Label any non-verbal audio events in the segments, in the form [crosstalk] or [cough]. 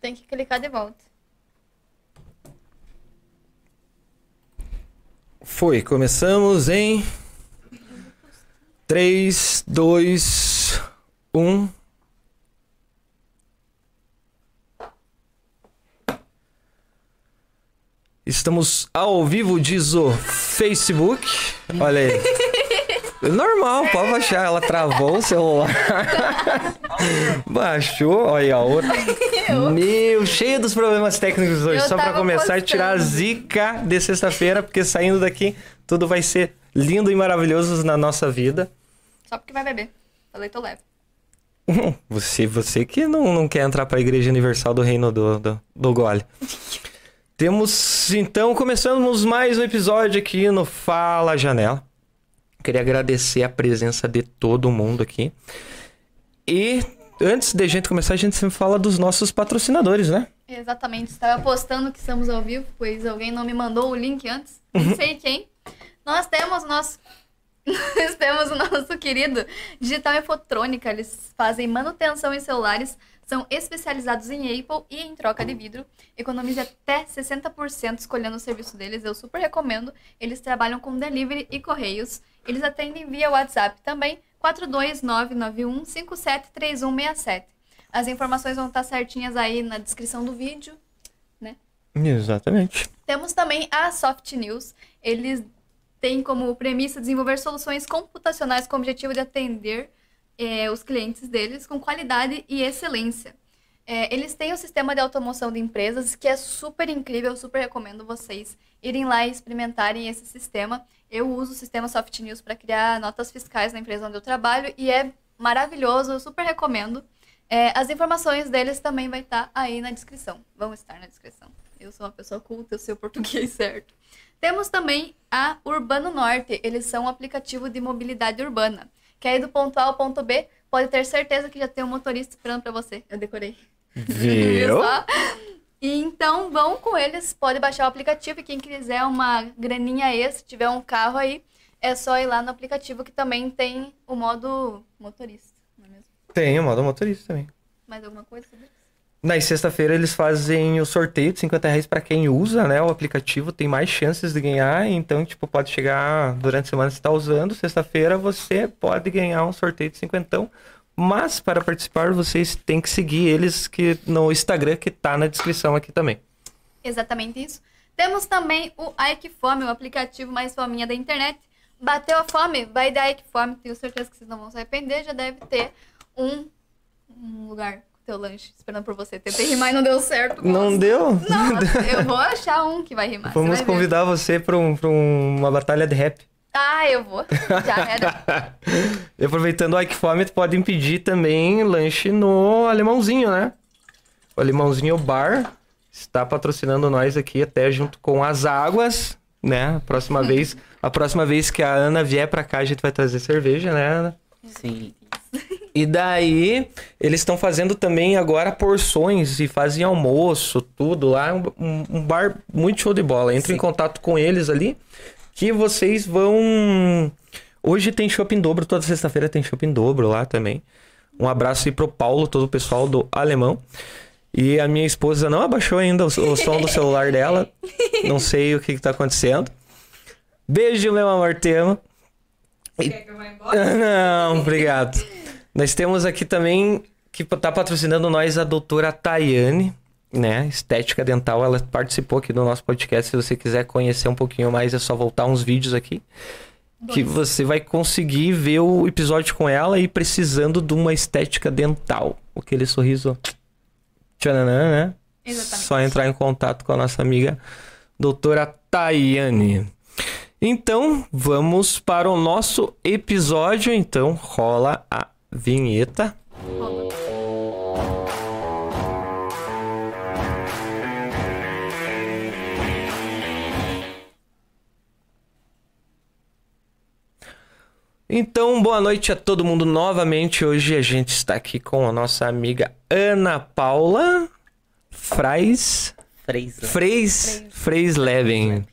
Tem que clicar de volta. Foi, começamos em 3, 2, 1. Estamos ao vivo, diz o Facebook. Olha aí. [laughs] Normal, pode baixar. Ela travou o celular. [laughs] Baixou, olha a outra. [laughs] Meu, cheio dos problemas técnicos hoje. Eu Só pra tava começar a tirar a zica de sexta-feira, porque saindo daqui tudo vai ser lindo e maravilhoso na nossa vida. Só porque vai beber. Falei, tô leve. Você, você que não, não quer entrar para a Igreja Universal do Reino do, do, do Gole. [laughs] Temos, então, começamos mais um episódio aqui no Fala Janela. Queria agradecer a presença de todo mundo aqui. E antes de a gente começar, a gente sempre fala dos nossos patrocinadores, né? Exatamente. Estava postando que estamos ao vivo, pois alguém não me mandou o link antes. Não sei quem. Nós temos o nosso. Nós [laughs] temos o nosso querido Digital Infotrônica. Eles fazem manutenção em celulares, são especializados em Apple e em troca de vidro. Economize até 60% escolhendo o serviço deles. Eu super recomendo. Eles trabalham com delivery e correios. Eles atendem via WhatsApp também, 42991573167. As informações vão estar certinhas aí na descrição do vídeo. Exatamente. Temos também a Soft News. Eles têm como premissa desenvolver soluções computacionais com o objetivo de atender eh, os clientes deles com qualidade e excelência. Eh, eles têm o sistema de automoção de empresas, que é super incrível, eu super recomendo vocês irem lá e experimentarem esse sistema. Eu uso o sistema Soft News para criar notas fiscais na empresa onde eu trabalho e é maravilhoso, eu super recomendo. Eh, as informações deles também vai estar aí na descrição. Vão estar na descrição. Eu sou uma pessoa culta, eu sei o português [laughs] certo. Temos também a Urbano Norte. Eles são um aplicativo de mobilidade urbana. Quer ir do ponto A ao ponto B, pode ter certeza que já tem um motorista esperando pra você. Eu decorei. Viu? [laughs] Só. E então vão com eles, pode baixar o aplicativo e quem quiser uma graninha extra, tiver um carro aí, é só ir lá no aplicativo que também tem o modo motorista, não é mesmo? Tem o modo motorista também. Mais alguma coisa sobre isso? Na sexta-feira eles fazem o sorteio de 50 reais pra quem usa, né? O aplicativo tem mais chances de ganhar, então, tipo, pode chegar durante a semana você tá usando, sexta-feira você pode ganhar um sorteio de 50. Mas para participar, vocês têm que seguir eles que no Instagram que tá na descrição aqui também. Exatamente isso. Temos também o Ike Fome, o aplicativo mais fominha da internet. Bateu a fome? Vai dar Ike Fome. Tenho certeza que vocês não vão se arrepender. Já deve ter um, um lugar com teu lanche esperando por você. Tentei rimar e não deu certo. Não Nossa. deu? Não, [laughs] eu vou achar um que vai rimar. você Vamos vai ver. convidar você para um, pra uma batalha de rap. Ah, eu vou. Já [laughs] era. E aproveitando o Ike Fome, tu pode pedir também lanche no Alemãozinho, né? O Alemãozinho Bar está patrocinando nós aqui até junto com as águas, né? A próxima [laughs] vez, a próxima vez que a Ana vier pra cá, a gente vai trazer cerveja, né, Ana? Sim. E daí, eles estão fazendo também agora porções e fazem almoço, tudo lá. Um, um bar muito show de bola. Entre em Sim. contato com eles ali, que vocês vão. Hoje tem shopping dobro, toda sexta-feira tem shopping dobro lá também. Um abraço aí pro Paulo, todo o pessoal do Alemão. E a minha esposa não abaixou ainda o, som do celular dela. Não sei o que, que tá acontecendo. Beijo, meu amor, te amo. Quer que eu vá embora? [laughs] Não, obrigado. Nós temos aqui também que tá patrocinando nós a doutora Tayane, né? Estética dental. Ela participou aqui do nosso podcast. Se você quiser conhecer um pouquinho mais, é só voltar uns vídeos aqui. Que você vai conseguir ver o episódio com ela e precisando de uma estética dental. Aquele sorriso. Tchananã, né? Exatamente. Só entrar em contato com a nossa amiga doutora Tayane. Então, vamos para o nosso episódio. Então, rola a vinheta. Rola. Então, boa noite a todo mundo novamente. Hoje a gente está aqui com a nossa amiga Ana Paula Frais. Freis Freis Leven.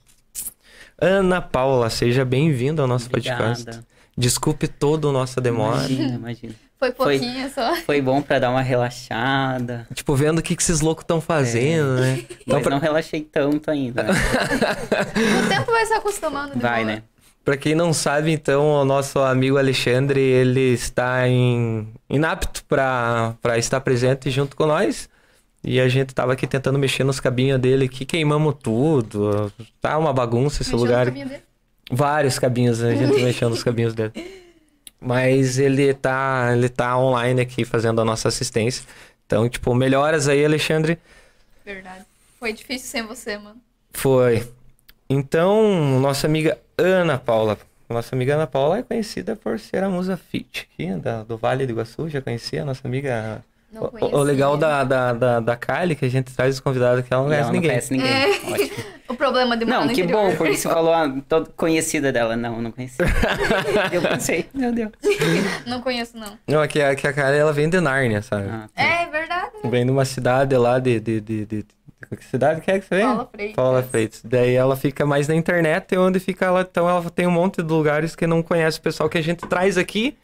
Ana Paula, seja bem-vinda ao nosso podcast. Obrigada. Desculpe toda a nossa demora. Imagina, imagina. Foi Foi. pouquinho só. Foi bom pra dar uma relaxada. Tipo, vendo o que, que esses loucos estão fazendo, né? Então, Mas pra, não relaxei tanto ainda. né? [laughs] O tempo vai se acostumando. de Vai, boa. né? Pra quem não sabe, então, o nosso amigo Alexandre, ele está em, inapto pra, pra estar presente junto com nós. E a gente tava aqui tentando mexer nos cabinhos dele aqui, queimamos tudo. Tá uma bagunça esse Mexeu lugar. Vários cabinhos, a gente [laughs] mexendo nos cabinhos dele. Mas ele tá, ele tá online aqui fazendo a nossa assistência. Então, tipo, melhoras aí, Alexandre. Verdade. Foi difícil sem você, mano. Foi. Então, nossa amiga Ana Paula. Nossa amiga Ana Paula é conhecida por ser a musa fit aqui, da, do Vale do Iguaçu. Já conhecia a nossa amiga. Não O- o, legal da, da, da, da Kylie, que a gente traz os convidados que ela não conhece ela não ninguém. conhece ninguém. É. [laughs] Ótimo. O problema de Não, que interior. bom, porque você falou a todo conhecida dela. Não, não conhecia. [laughs] Eu pensei, meu Deus. [laughs] Não conheço, não. Não, é que, a- que a Kylie, ela vem de Nárnia, sabe? Ah, tá. É verdade. né? Vem de uma cidade lá de... de, de, de, de- Que cidade que é que você vem? Paula Freitas. Paula Freitas. Daí ela fica mais na internet, e onde fica ela. Então ela tem um monte de lugares que não conhece o pessoal que a gente traz aqui,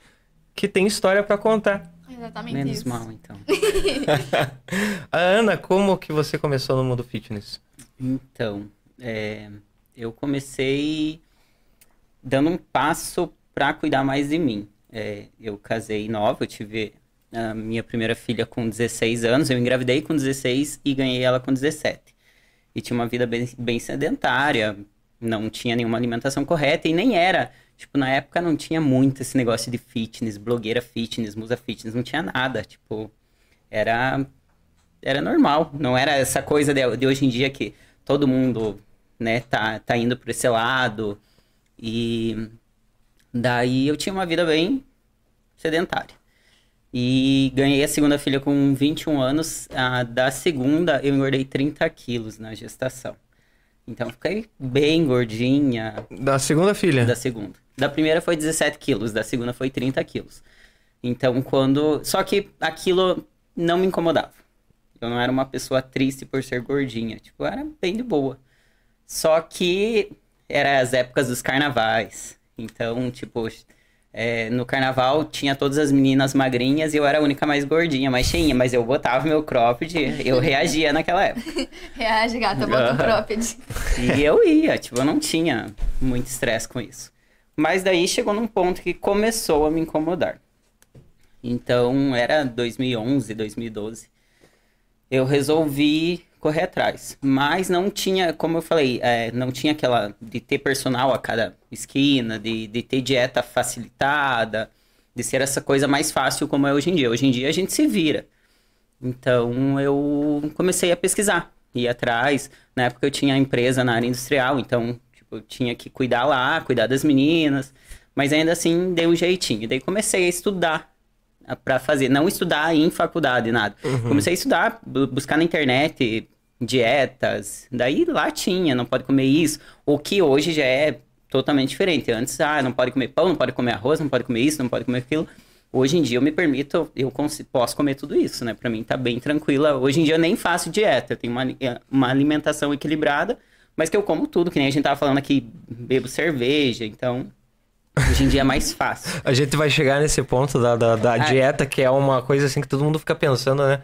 que tem história pra contar. Exatamente Menos isso. mal, então. [laughs] [laughs] A Ana, como que você começou no mundo fitness? Então, é, eu comecei dando um passo para cuidar mais de mim. É, eu casei nova, eu tive a minha primeira filha com 16 anos, eu engravidei com 16 e ganhei ela com 17. E tinha uma vida bem, bem sedentária, não tinha nenhuma alimentação correta e nem era. Tipo, na época não tinha muito esse negócio de fitness, blogueira fitness, musa fitness, não tinha nada. Tipo, era era normal, não era essa coisa de, de hoje em dia que todo mundo, né, tá, tá indo por esse lado. E daí eu tinha uma vida bem sedentária. E ganhei a segunda filha com 21 anos. A da segunda eu engordei 30 quilos na gestação. Então fiquei bem gordinha Da segunda filha. da segunda. Da primeira foi 17 quilos, da segunda foi 30 quilos. Então, quando. Só que aquilo não me incomodava. Eu não era uma pessoa triste por ser gordinha. Tipo, era bem de boa. Só que era as épocas dos carnavais. Então, tipo, é, no carnaval tinha todas as meninas magrinhas e eu era a única mais gordinha, mais cheinha. Mas eu botava meu cropped, eu [laughs] reagia naquela época. Reage, gata, bota um cropped. E eu ia, tipo, eu não tinha muito estresse com isso. Mas daí chegou num ponto que começou a me incomodar. Então, era 2011, 2012. Eu resolvi correr atrás. Mas não tinha, como eu falei, é, não tinha aquela de ter personal a cada esquina, de, de ter dieta facilitada, de ser essa coisa mais fácil como é hoje em dia. Hoje em dia a gente se vira. Então eu comecei a pesquisar, ir atrás. Na época eu tinha empresa na área industrial, então tipo, eu tinha que cuidar lá, cuidar das meninas, mas ainda assim dei um jeitinho. Daí comecei a estudar para fazer, não estudar em faculdade, nada. Comecei a estudar, bu- buscar na internet dietas. Daí lá tinha, não pode comer isso, o que hoje já é totalmente diferente. Antes, ah, não pode comer pão, não pode comer arroz, não pode comer isso, não pode comer aquilo. Hoje em dia eu me permito, eu posso comer tudo isso, né? Pra mim tá bem tranquila. Hoje em dia eu nem faço dieta, eu tenho uma, ali- uma alimentação equilibrada, mas que eu como tudo, que nem a gente tava falando aqui, bebo cerveja, então hoje em dia é mais fácil. [laughs] A gente vai chegar nesse ponto da, da, da Ah. dieta, que é uma coisa assim que todo mundo fica pensando, né?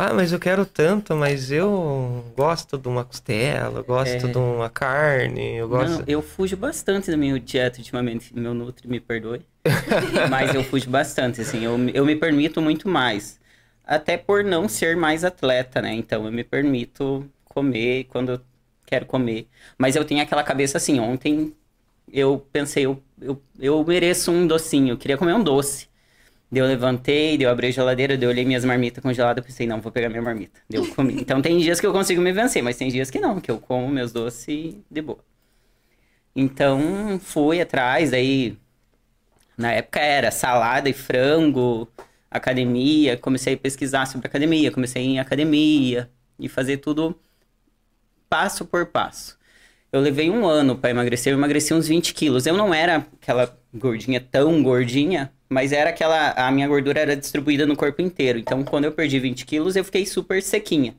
Ah, mas eu quero tanto, mas eu gosto de uma costela, eu gosto É. de uma carne, eu gosto. Não, eu fujo bastante da minha dieta ultimamente. Meu Nutri me perdoe. [laughs] Mas eu fujo bastante, assim. Eu, eu me permito muito mais. Até por não ser mais atleta, né? Então eu me permito comer quando eu quero comer. Mas eu tenho aquela cabeça assim. Ontem eu pensei, eu, eu, eu mereço um docinho. Eu queria comer um doce. Daí eu levantei, daí eu abri a geladeira, daí eu olhei minhas marmitas congeladas, pensei, não, vou pegar minha marmita. Daí eu [laughs] comi. Então tem dias que eu consigo me vencer, mas tem dias que não, que eu como meus doces de boa. Então fui atrás, daí na época era salada e frango, academia, comecei a pesquisar sobre academia, comecei em academia e fazer tudo passo por passo. Eu levei um ano para emagrecer, eu emagreci uns 20 quilos. Eu não era aquela gordinha tão gordinha, mas era aquela. A minha gordura era distribuída no corpo inteiro. Então, quando eu perdi 20 quilos, eu fiquei super sequinha.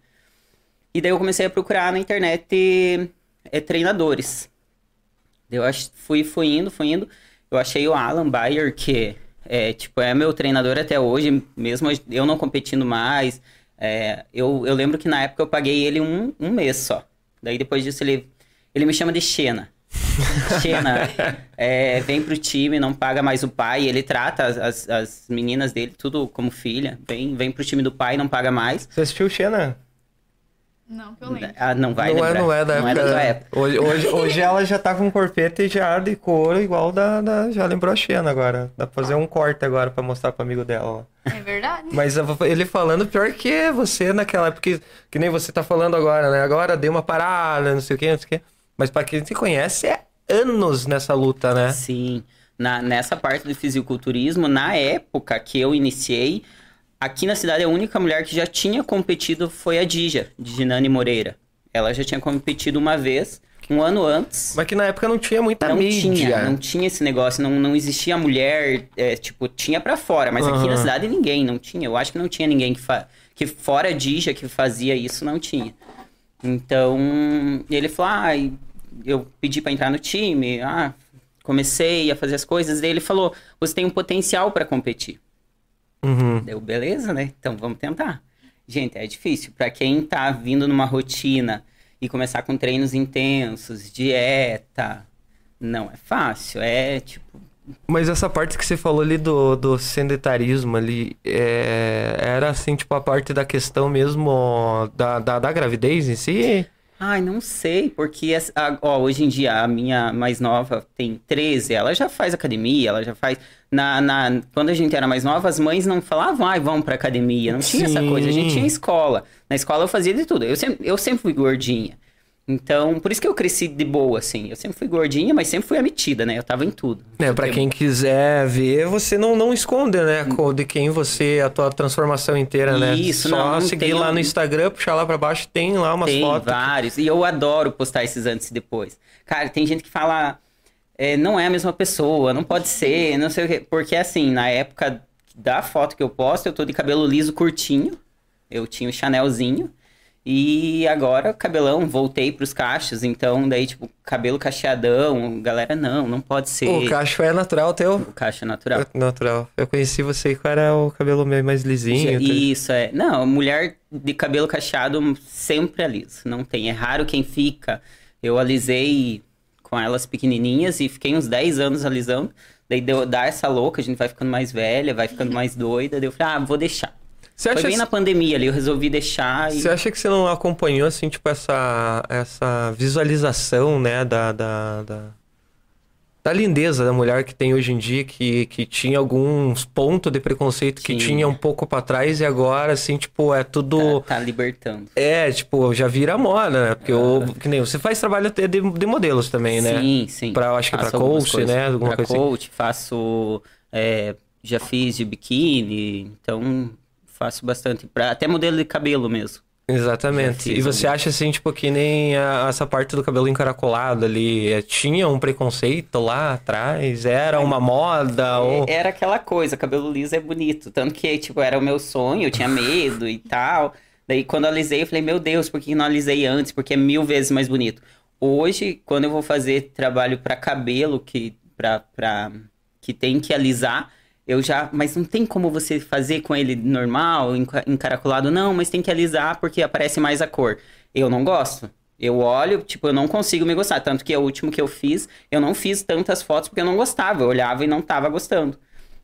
E daí eu comecei a procurar na internet eh, treinadores. Eu ach- fui, fui indo, fui indo. Eu achei o Alan Bayer, que É, tipo, é meu treinador até hoje, mesmo eu não competindo mais. É, eu, eu lembro que na época eu paguei ele um, um mês só. Daí depois disso ele, ele me chama de Xena. Xena, é, vem pro time, não paga mais o pai. Ele trata as, as, as meninas dele tudo como filha. Vem, vem pro time do pai, não paga mais. Você assistiu o Xena? Não, que eu lembro. Ah, não vai não, é, lembrar. não é da Não época. é da época. Hoje, hoje, hoje ela já tá com corpeta e já de couro, igual da, da- Já lembrou a Xena agora. Dá pra fazer um corte agora pra mostrar pro amigo dela. É verdade. Mas ele falando pior que você naquela época, que, que nem você tá falando agora, né? Agora deu uma parada, não sei o que, não sei o que. Mas pra quem te conhece, é anos nessa luta, né? Sim. Na, nessa parte do fisiculturismo, na época que eu iniciei, aqui na cidade a única mulher que já tinha competido foi a Dija, Ginane Moreira. Ela já tinha competido uma vez, um ano antes. Mas que na época não tinha muita não mídia. tinha, não tinha esse negócio, não, não existia mulher, é, tipo, tinha pra fora, mas aqui Aham. na cidade ninguém, não tinha. Eu acho que não tinha ninguém que, fa... que fora a Dija que fazia isso, não tinha. Então, ele falou, ah, eu pedi pra entrar no time, ah, comecei a fazer as coisas, daí ele falou, você tem um potencial pra competir. Uhum. Deu, beleza, né? Então vamos tentar. Gente, é difícil. Pra quem tá vindo numa rotina e começar com treinos intensos, dieta, não é fácil. É tipo. Mas essa parte que você falou ali do, do sedentarismo ali, é, era assim, tipo, a parte da questão mesmo da, da, da gravidez em si? Ai, não sei, porque ó, hoje em dia a minha mais nova tem 13, ela já faz academia, ela já faz. Na, na, quando a gente era mais nova, as mães não falavam, ai, vamos pra academia. Não tinha essa coisa, a gente Sim. tinha escola. Na escola eu fazia de tudo. Eu sempre, eu sempre fui gordinha. Então, por isso que eu cresci de boa, assim. Eu sempre fui gordinha, mas sempre fui a metida, né? Eu tava em tudo. É, pra quem quiser ver, você não, não esconde, né? co- De quem você, a tua transformação inteira, né? Isso, Só não, não seguir tem lá um- no Instagram, puxar lá pra baixo, tem lá umas Tem fotos. vários. E eu adoro postar esses antes e depois. Cara, tem gente que fala, é, não é a mesma pessoa, não pode ser, não sei o quê. Porque assim, na época da foto que eu posto, eu tô de cabelo liso curtinho. Eu tinha o Chanelzinho. E agora, cabelão, voltei pros cachos. Então, daí, tipo, cabelo cacheadão. Galera, não, não pode ser. O cacho é natural teu? O cacho é natural. É natural. Eu conheci você com era o cabelo meio mais lisinho. tá? Isso, é. Não, mulher de cabelo cacheado sempre alisa. Não tem. É raro quem fica. Eu alisei com elas pequenininhas e fiquei uns 10 anos alisando. Daí deu dar essa louca, a gente vai ficando mais velha, vai ficando mais doida. Daí eu falei, ah, vou deixar. Você Foi acha, bem na pandemia ali, eu resolvi deixar e. você acha que você não acompanhou, assim, tipo, essa, essa visualização, né, da, da, da, da lindeza da mulher que tem hoje em dia, que, que tinha alguns pontos de preconceito que Tinha. tinha um pouco pra trás e agora, assim, tipo, é tudo... Tá, tá libertando. É, tipo, já vira moda, né? Porque eu, que nem você faz trabalho até de, de modelos também, né? Sim, sim. Pra- acho que pra Faço algumas coach, coisas. né? Alguma pra coisa assim. coach, faço. é, já fiz de biquíni, então faço bastante. Pra, até modelo de cabelo mesmo. Exatamente. E você acha assim, tipo, que nem a- essa parte do cabelo encaracolado ali, é, tinha um preconceito lá atrás? Era uma moda? Ou... É, Era aquela coisa, cabelo liso é bonito. Tanto que, tipo, era o meu sonho, eu tinha medo e tal. Daí, quando eu alisei, eu falei, meu Deus, por que não alisei antes? Porque é mil vezes mais bonito. Hoje, quando eu vou fazer trabalho pra cabelo, que, pra, pra, que tem que alisar, eu já. Mas não tem como você fazer com ele normal, enca- encaracolado? Não, mas tem que alisar porque aparece mais a cor. Eu não gosto. Eu olho, tipo, eu não consigo me gostar. Tanto que o último que eu fiz, eu não fiz tantas fotos porque eu não gostava. Eu olhava e não tava gostando.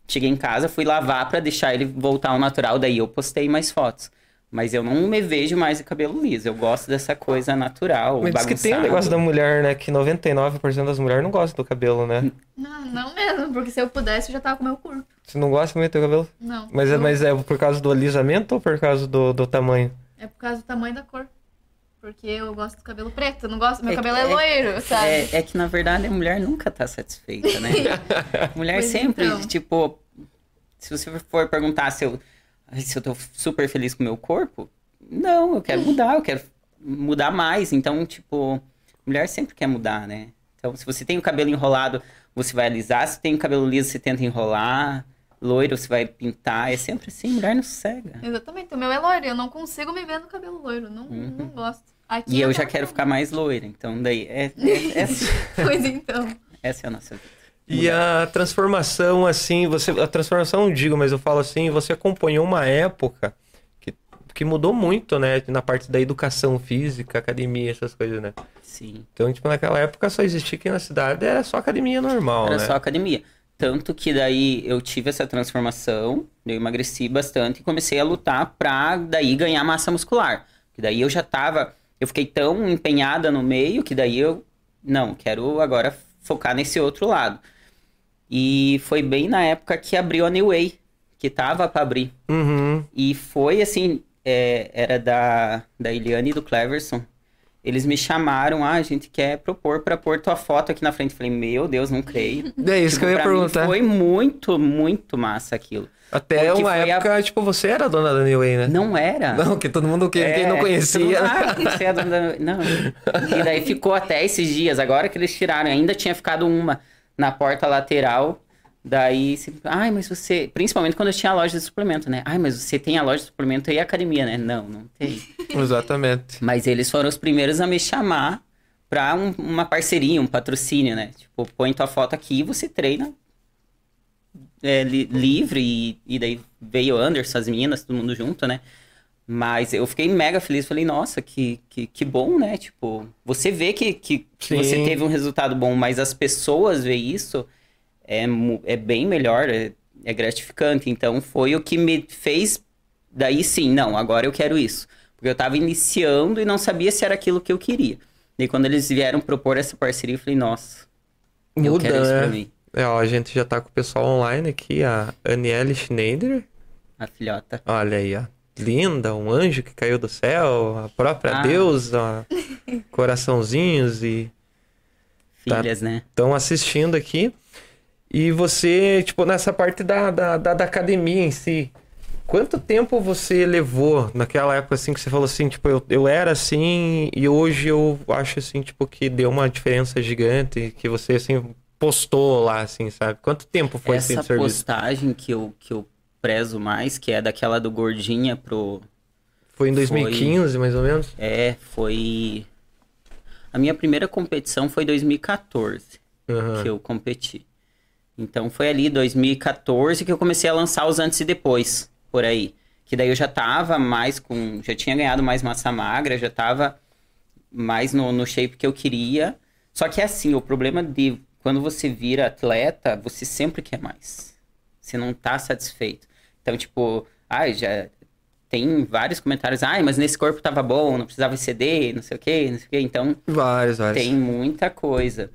Cheguei em casa, fui lavar pra deixar ele voltar ao natural, daí eu postei mais fotos. Mas eu não me vejo mais de cabelo liso. Eu gosto dessa coisa natural, Mas diz que tem o bagunçado. negócio da mulher, né? Que 99% das mulheres não gostam do cabelo, né? Não, não mesmo, porque se eu pudesse, eu já tava com o meu curto. Você não gosta muito do cabelo? Não. Mas é, eu- mas é por causa do alisamento ou por causa do, do tamanho? É por causa do tamanho da cor. Porque eu gosto do cabelo preto, não gosto. Meu É cabelo é, é- loiro, sabe? É, é que, na verdade, a mulher nunca tá satisfeita, né? A [laughs] [laughs] mulher Pois sempre, então. tipo... Se você for perguntar se eu, se eu tô super feliz com o meu corpo, não, eu quero mudar, eu quero mudar mais. Então, tipo, mulher sempre quer mudar, né? Então, se você tem o cabelo enrolado, você vai alisar. Se tem o cabelo liso, você tenta enrolar. Loiro, você vai pintar. É sempre assim, mulher não cega. Exatamente, o meu é loiro, eu não consigo me ver no cabelo loiro, não, não gosto. Aqui Uhum. E eu já quero ficar mais loira. Então, daí, é, é- essa, [laughs] Pois então. essa é a nossa vida. E a transformação, assim, você. A transformação, não digo, mas eu falo assim, você acompanhou uma época que, que mudou muito, né? Na parte da educação física, academia, essas coisas, né? Sim. Então, tipo, naquela época só existia aqui na cidade, era só academia normal, Era né? só academia. Tanto que daí eu tive essa transformação, eu emagreci bastante e comecei a lutar pra daí ganhar massa muscular. Que daí eu já tava, eu fiquei tão empenhada no meio que daí eu, não, quero agora focar nesse outro lado. E foi bem na época que abriu a New Way, que tava pra abrir. Uhum. E foi assim, é, era da, da Eliane e do Cleverson. Eles me chamaram, ah, a gente quer propor pra pôr tua foto aqui na frente. Eu falei, meu Deus, não creio. [laughs] É isso que eu ia Tipo, mim perguntar. Foi muito, muito massa aquilo. Até porque uma foi a- época, tipo, você era a dona da New Way, né? Não era. Não, que todo mundo, que quem não É, conhecia. [laughs] Ah, você é a dona da- Não. E daí ficou até esses dias. Agora que eles tiraram, ainda tinha ficado uma na porta lateral. Daí, se- ai, mas você. Principalmente quando eu tinha a loja de suplemento, né? Ai, mas você tem a loja de suplemento e a academia, né? Não, não tem. [laughs] Exatamente. Mas eles foram os primeiros a me chamar pra um- uma parceria, um patrocínio, né? Tipo, põe tua foto aqui e você treina é, li- livre. E, e daí veio o Anderson, as meninas, todo mundo junto, né? Mas eu fiquei mega feliz. Falei, nossa, que, que, que bom, né? Tipo, você vê que, que, que você teve um resultado bom, mas as pessoas vê isso é, é bem melhor, é, é gratificante. Então foi o que me fez. Daí sim, não, agora eu quero isso. Porque eu tava iniciando e não sabia se era aquilo que eu queria. Daí quando eles vieram propor essa parceria, eu falei, nossa, eu Muda, quero isso pra né? mim. É, ó, a gente já tá com o pessoal online aqui, a Aniele Schneider. A filhota. Olha aí, ó. Linda, um anjo que caiu do céu, a própria Ah. deusa, coraçãozinhos e Tá. Filhas, né? estão assistindo aqui. E você, tipo, nessa parte da, da, da, da academia em si, quanto tempo você levou naquela época assim que você falou assim, tipo, eu, eu era assim e hoje eu acho assim, tipo, que deu uma diferença gigante, que você assim postou lá, assim, sabe? Quanto tempo foi Essa postagem que eu, que eu prezo mais, que é daquela do Gordinha pro. Foi em 2015, mais ou menos? É, foi. A minha primeira competição foi 2014 Aham. que eu competi. Então foi ali 2014 que eu comecei a lançar os antes e depois, por aí. Que daí eu já tava mais com. Já tinha ganhado mais massa magra, já tava mais no, no shape que eu queria. Só que é assim, o problema de quando você vira atleta, você sempre quer mais. Você não tá satisfeito. Então, tipo, ai, já tem vários comentários, ai, mas nesse corpo tava bom, não precisava exceder, não sei o quê, não sei o quê. Então, Vários, vários. tem muita coisa.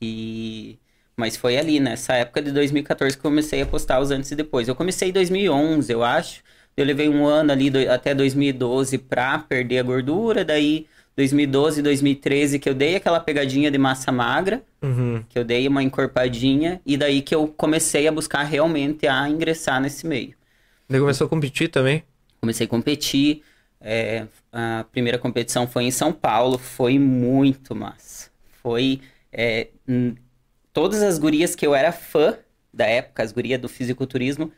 E mas foi ali nessa época de 2014 que eu comecei a postar os antes e depois. Eu comecei em 2011, eu acho. Eu levei um ano ali do- até 2012 pra perder a gordura, daí 2012, 2013 que eu dei aquela pegadinha de massa magra, Uhum. que eu dei uma encorpadinha e daí que eu comecei a buscar realmente a ingressar nesse meio. Ele começou a competir também? Comecei a competir. é, a primeira competição foi em São Paulo. Foi muito massa. Foi. é, todas as gurias que eu era fã da época, as gurias do fisiculturismo,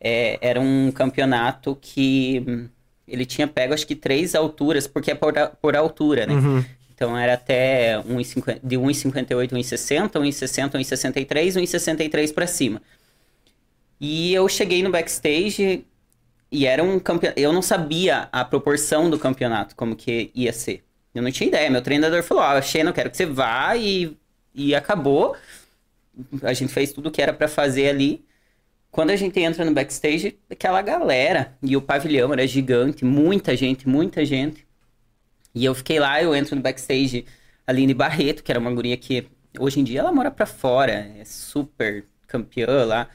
é, era um campeonato que hum, ele tinha pego acho que três alturas, porque é por, por altura, né? Uhum. Então era até 1,50 de 1,58, 1,60, 1,60, 1,63, 1,63 para cima. E eu cheguei no backstage e era um campeonato. Eu não sabia a proporção do campeonato, como que ia ser. Eu não tinha ideia. Meu treinador falou: Ó, Xena, eu quero que você vá e, e acabou. A gente fez tudo o que era pra fazer ali. Quando a gente entra no backstage, aquela galera. E o pavilhão era gigante, muita gente, muita gente. E eu fiquei lá, eu entro no backstage, Aline Barreto, que era uma guria que hoje em dia ela mora pra fora, é super campeã lá.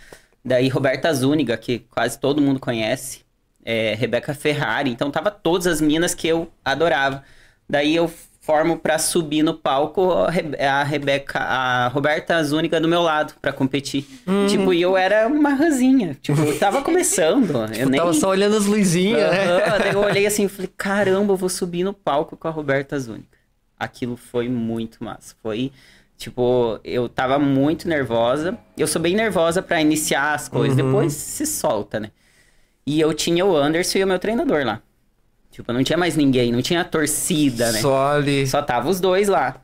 Daí Roberta Zúñiga, que quase todo mundo conhece. É, Rebeca Ferrari. Então tava todas as minas que eu adorava. Daí eu formo pra subir no palco a, Re- a Rebeca, a Roberta Zúñiga do meu lado pra competir. Tipo, e eu era uma ranzinha. Tipo, eu tava começando. [laughs] eu Tipo, nem... tava só olhando as luzinhas, né? Aham, Daí eu olhei assim e [laughs] falei, caramba, eu vou subir no palco com a Roberta Zúñiga. Aquilo foi muito massa. Foi, tipo, eu tava muito nervosa. Eu sou bem nervosa pra iniciar as coisas, Uhum. depois se solta, né? E eu tinha o Anderson e o meu treinador lá. Tipo, não tinha mais ninguém, não tinha torcida, né? Só ali. Só tava os dois lá.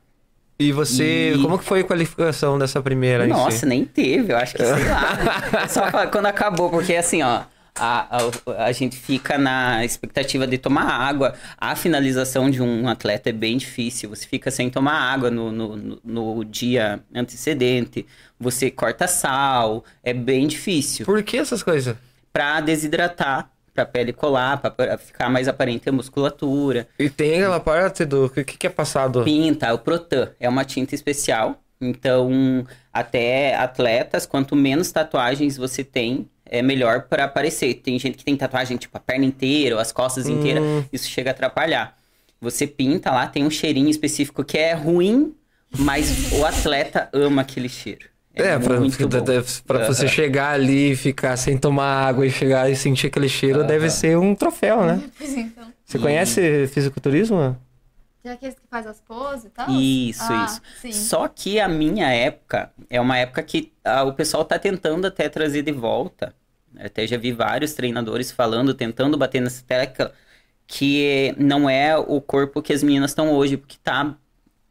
E você, E- como que foi a qualificação dessa primeira? em si? Nossa, nem teve, eu acho que sei lá. [laughs] Só quando acabou, porque assim, ó, a, a, a gente fica na expectativa de tomar água. A finalização de um atleta é bem difícil. Você fica sem tomar água no, no, no- no dia antecedente, você corta sal, é bem difícil. Por que essas coisas? Pra desidratar, pra pele colar, pra, ficar mais aparente a musculatura. E tem aquela parte do. O que, que é passado? Pinta, o Protan é uma tinta especial. Então, até atletas, quanto menos tatuagens você tem, é melhor para aparecer. Tem gente que tem tatuagem tipo a perna inteira, ou as costas inteiras, isso chega a atrapalhar. Você pinta lá, tem um cheirinho específico que é ruim, mas o atleta ama aquele cheiro. É, É, pra, pra- você chegar ali e ficar sem tomar água e chegar e sentir aquele cheiro, deve ser um troféu, né? [laughs] Pois então. Você conhece fisiculturismo? Tem aqueles que faz as poses e tal? Isso, Ah, isso. Sim. Só que a minha época é uma época que ah, o pessoal tá tentando até trazer de volta. Até já vi vários treinadores falando, tentando bater nessa tecla, que não é o corpo que as meninas estão hoje, porque tá,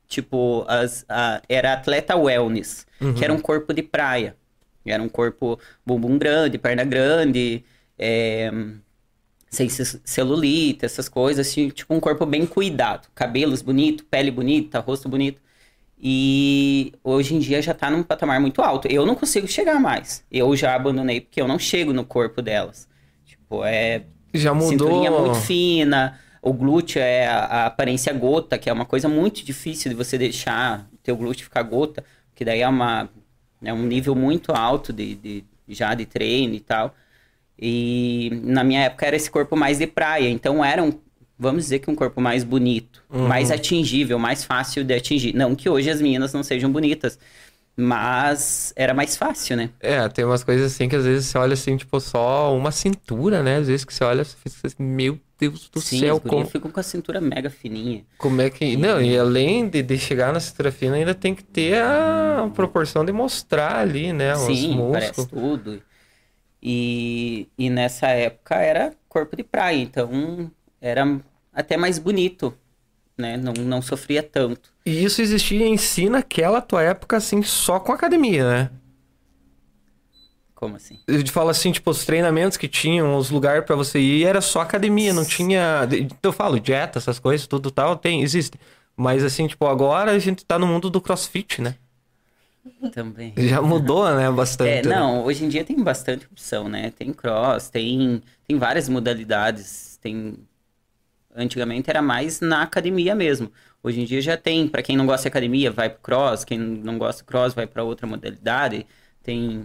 tipo, as, a- era atleta wellness, que era um corpo de praia. Era um corpo bumbum grande, perna grande, é, sem ce- celulite, essas coisas, assim, tipo um corpo bem cuidado. Cabelos bonito, pele bonita, rosto bonito. E hoje em dia já tá num patamar muito alto. Eu não consigo chegar mais. Eu já abandonei porque eu não chego no corpo delas. Tipo, é Já mudou. cinturinha muito fina, o glúteo é a, a aparência gota, que é uma coisa muito difícil de você deixar teu glúteo ficar gota, que daí é uma é um nível muito alto de, de já de treino e tal. E na minha época era esse corpo mais de praia, então era um, vamos dizer que um corpo mais bonito, mais atingível, mais fácil de atingir. Não que hoje as meninas não sejam bonitas, mas era mais fácil, né? É, tem umas coisas assim que às vezes você olha assim, tipo, só uma cintura, né? Às vezes que você olha, você fica assim, meu Deus do Sim, céu, como, ficam com a cintura mega fininha. como é que. Não, e além de, de chegar na cintura fina, ainda tem que ter a proporção de mostrar ali, né? Os Sim, parece músculos. tudo. E, e nessa época era corpo de praia, então era até mais bonito, né? Não, não sofria tanto. E isso existia em si naquela tua época, assim, só com academia, né? Como assim? Eu falo assim, tipo, os treinamentos que tinham, os lugares pra você ir, era só academia, não tinha. Eu falo, dieta, essas coisas, tudo tal, tem, existe. Mas assim, tipo, agora a gente tá no mundo do crossfit, né? Também. [laughs] Já mudou, né, É, bastante. né? não, hoje em dia tem bastante opção, né? Tem cross, tem, tem várias modalidades. Tem. Antigamente era mais na academia mesmo. Hoje em dia já tem. Pra quem não gosta de academia, vai pro cross. Quem não gosta de cross, vai pra outra modalidade. Tem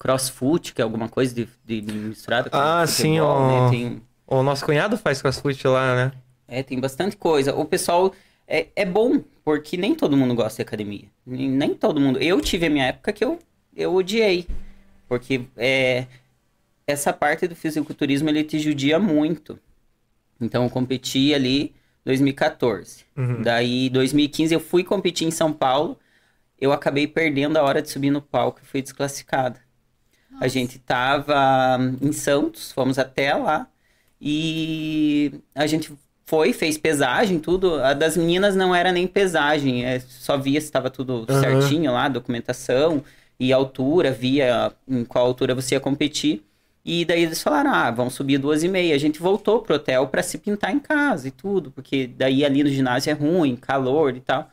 crossfoot, que é alguma coisa de, de misturada com Ah, futebol, sim, ó. né? Tem, O nosso cunhado faz crossfit lá, né? é, tem bastante coisa. O pessoal é, é bom, porque nem todo mundo gosta de academia. Nem, nem todo mundo. Eu tive a minha época que eu, eu odiei. Porque é, essa parte do fisiculturismo ele te judia muito. Então eu competi ali 2014. Daí 2015 eu fui competir em São Paulo. Eu acabei perdendo a hora de subir no palco e fui desclassificada. A gente tava em Santos, fomos até lá e a gente foi, fez pesagem, tudo. A das meninas não era nem pesagem, é, só via se estava tudo Aham. certinho lá, documentação e altura, via em qual altura você ia competir. E daí eles falaram, ah, vão subir duas e meia. A gente voltou pro hotel para se pintar em casa e tudo, porque daí ali no ginásio é ruim, calor e tal.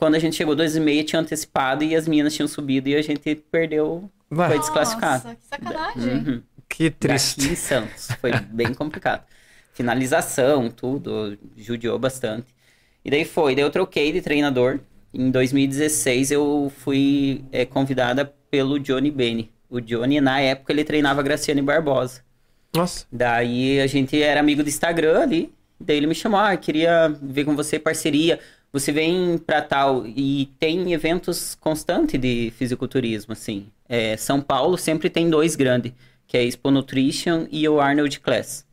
Quando a gente chegou duas e meia, tinha antecipado e as meninas tinham subido e a gente perdeu, Vai. foi desclassificado. Nossa, que sacanagem. Uhum. Que triste. Daqui em Santos. Foi bem complicado. Finalização, tudo, judiou bastante. E daí foi, daí eu troquei de treinador. Em 2016 eu fui é, convidada pelo Johnny Beni. O Johnny, na época, ele treinava a Graciane Barbosa. Nossa. Daí a gente era amigo do Instagram ali. Daí ele me chamou, ah, queria ver com você parceria. Você vem pra tal. E tem eventos constantes de fisiculturismo, assim. É, São Paulo sempre tem dois grandes, que é Expo Nutrition e o Arnold Class.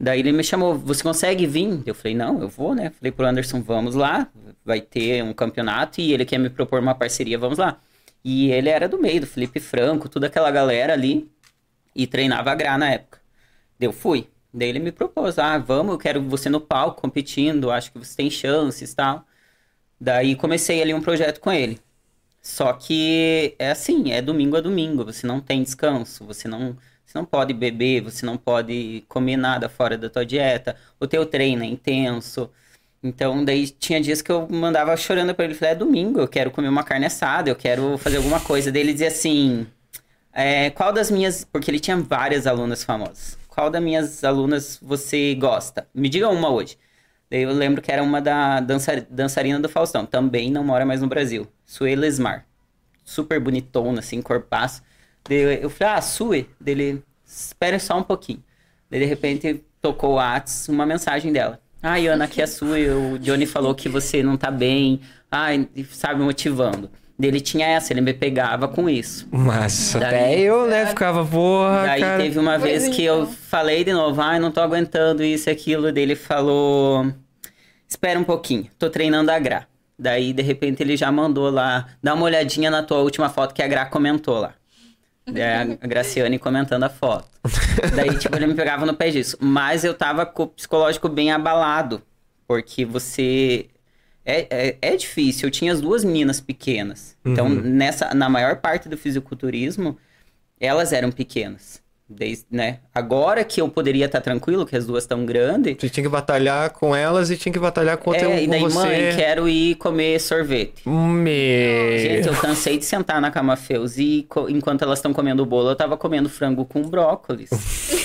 Daí ele me chamou, você consegue vir? Eu falei, não, eu vou, né? Falei pro Anderson, vamos lá, vai ter um campeonato e ele quer me propor uma parceria, vamos lá. E ele era do meio, do Felipe Franco, toda aquela galera ali, e treinava a Gra na época. Eu fui. Daí ele me propôs, ah, vamos, eu quero você no palco competindo, acho que você tem chances e tal. Daí comecei ali um projeto com ele. Só que é assim, é domingo a domingo, você não tem descanso, você não, você não pode beber, você não pode comer nada fora da tua dieta, o teu treino é intenso. Então, daí tinha dias que eu mandava chorando pra ele, falei, é domingo, eu quero comer uma carne assada, eu quero fazer alguma coisa. Daí ele dizia assim, é, qual das minhas, porque ele tinha várias alunas famosas, qual das minhas alunas você gosta? Me diga uma hoje. Daí eu lembro que era uma da dança, dançarina do Faustão, também não mora mais no Brasil, Sue Lesmar. Super bonitona, assim, corpaço. Daí eu falei, ah, Sue, dele, espere só um pouquinho. Daí de repente tocou o Whats, uma mensagem dela. Ai, Ana, aqui é a Sue, o Johnny falou que você não tá bem, ai, sabe, motivando. Dele tinha essa, ele me pegava com isso. Mas Daí- até eu, né, ficava, porra, Daí cara. teve uma vez que eu então. falei de novo, ai, não tô aguentando isso e aquilo. Daí ele falou, espera um pouquinho, tô treinando a Gra. Daí, de repente, ele já mandou lá, dá uma olhadinha na tua última foto que a Gra comentou lá. A a Graciane comentando a foto. Daí, tipo, ele me pegava no pé disso. Mas eu tava com o psicológico bem abalado. Porque você. É, é, é difícil. Eu tinha as duas meninas pequenas. Então, Uhum. nessa, na maior parte do fisiculturismo, elas eram pequenas. Desde, né? Agora que eu poderia estar tranquilo, que as duas estão grandes. Você tinha que batalhar com elas e tinha que batalhar com, teu, É, e daí, você. mãe, quero ir comer sorvete. Me... Gente, eu cansei de sentar na cama Feus e enquanto elas estão comendo o bolo, eu tava comendo frango com brócolis. [laughs]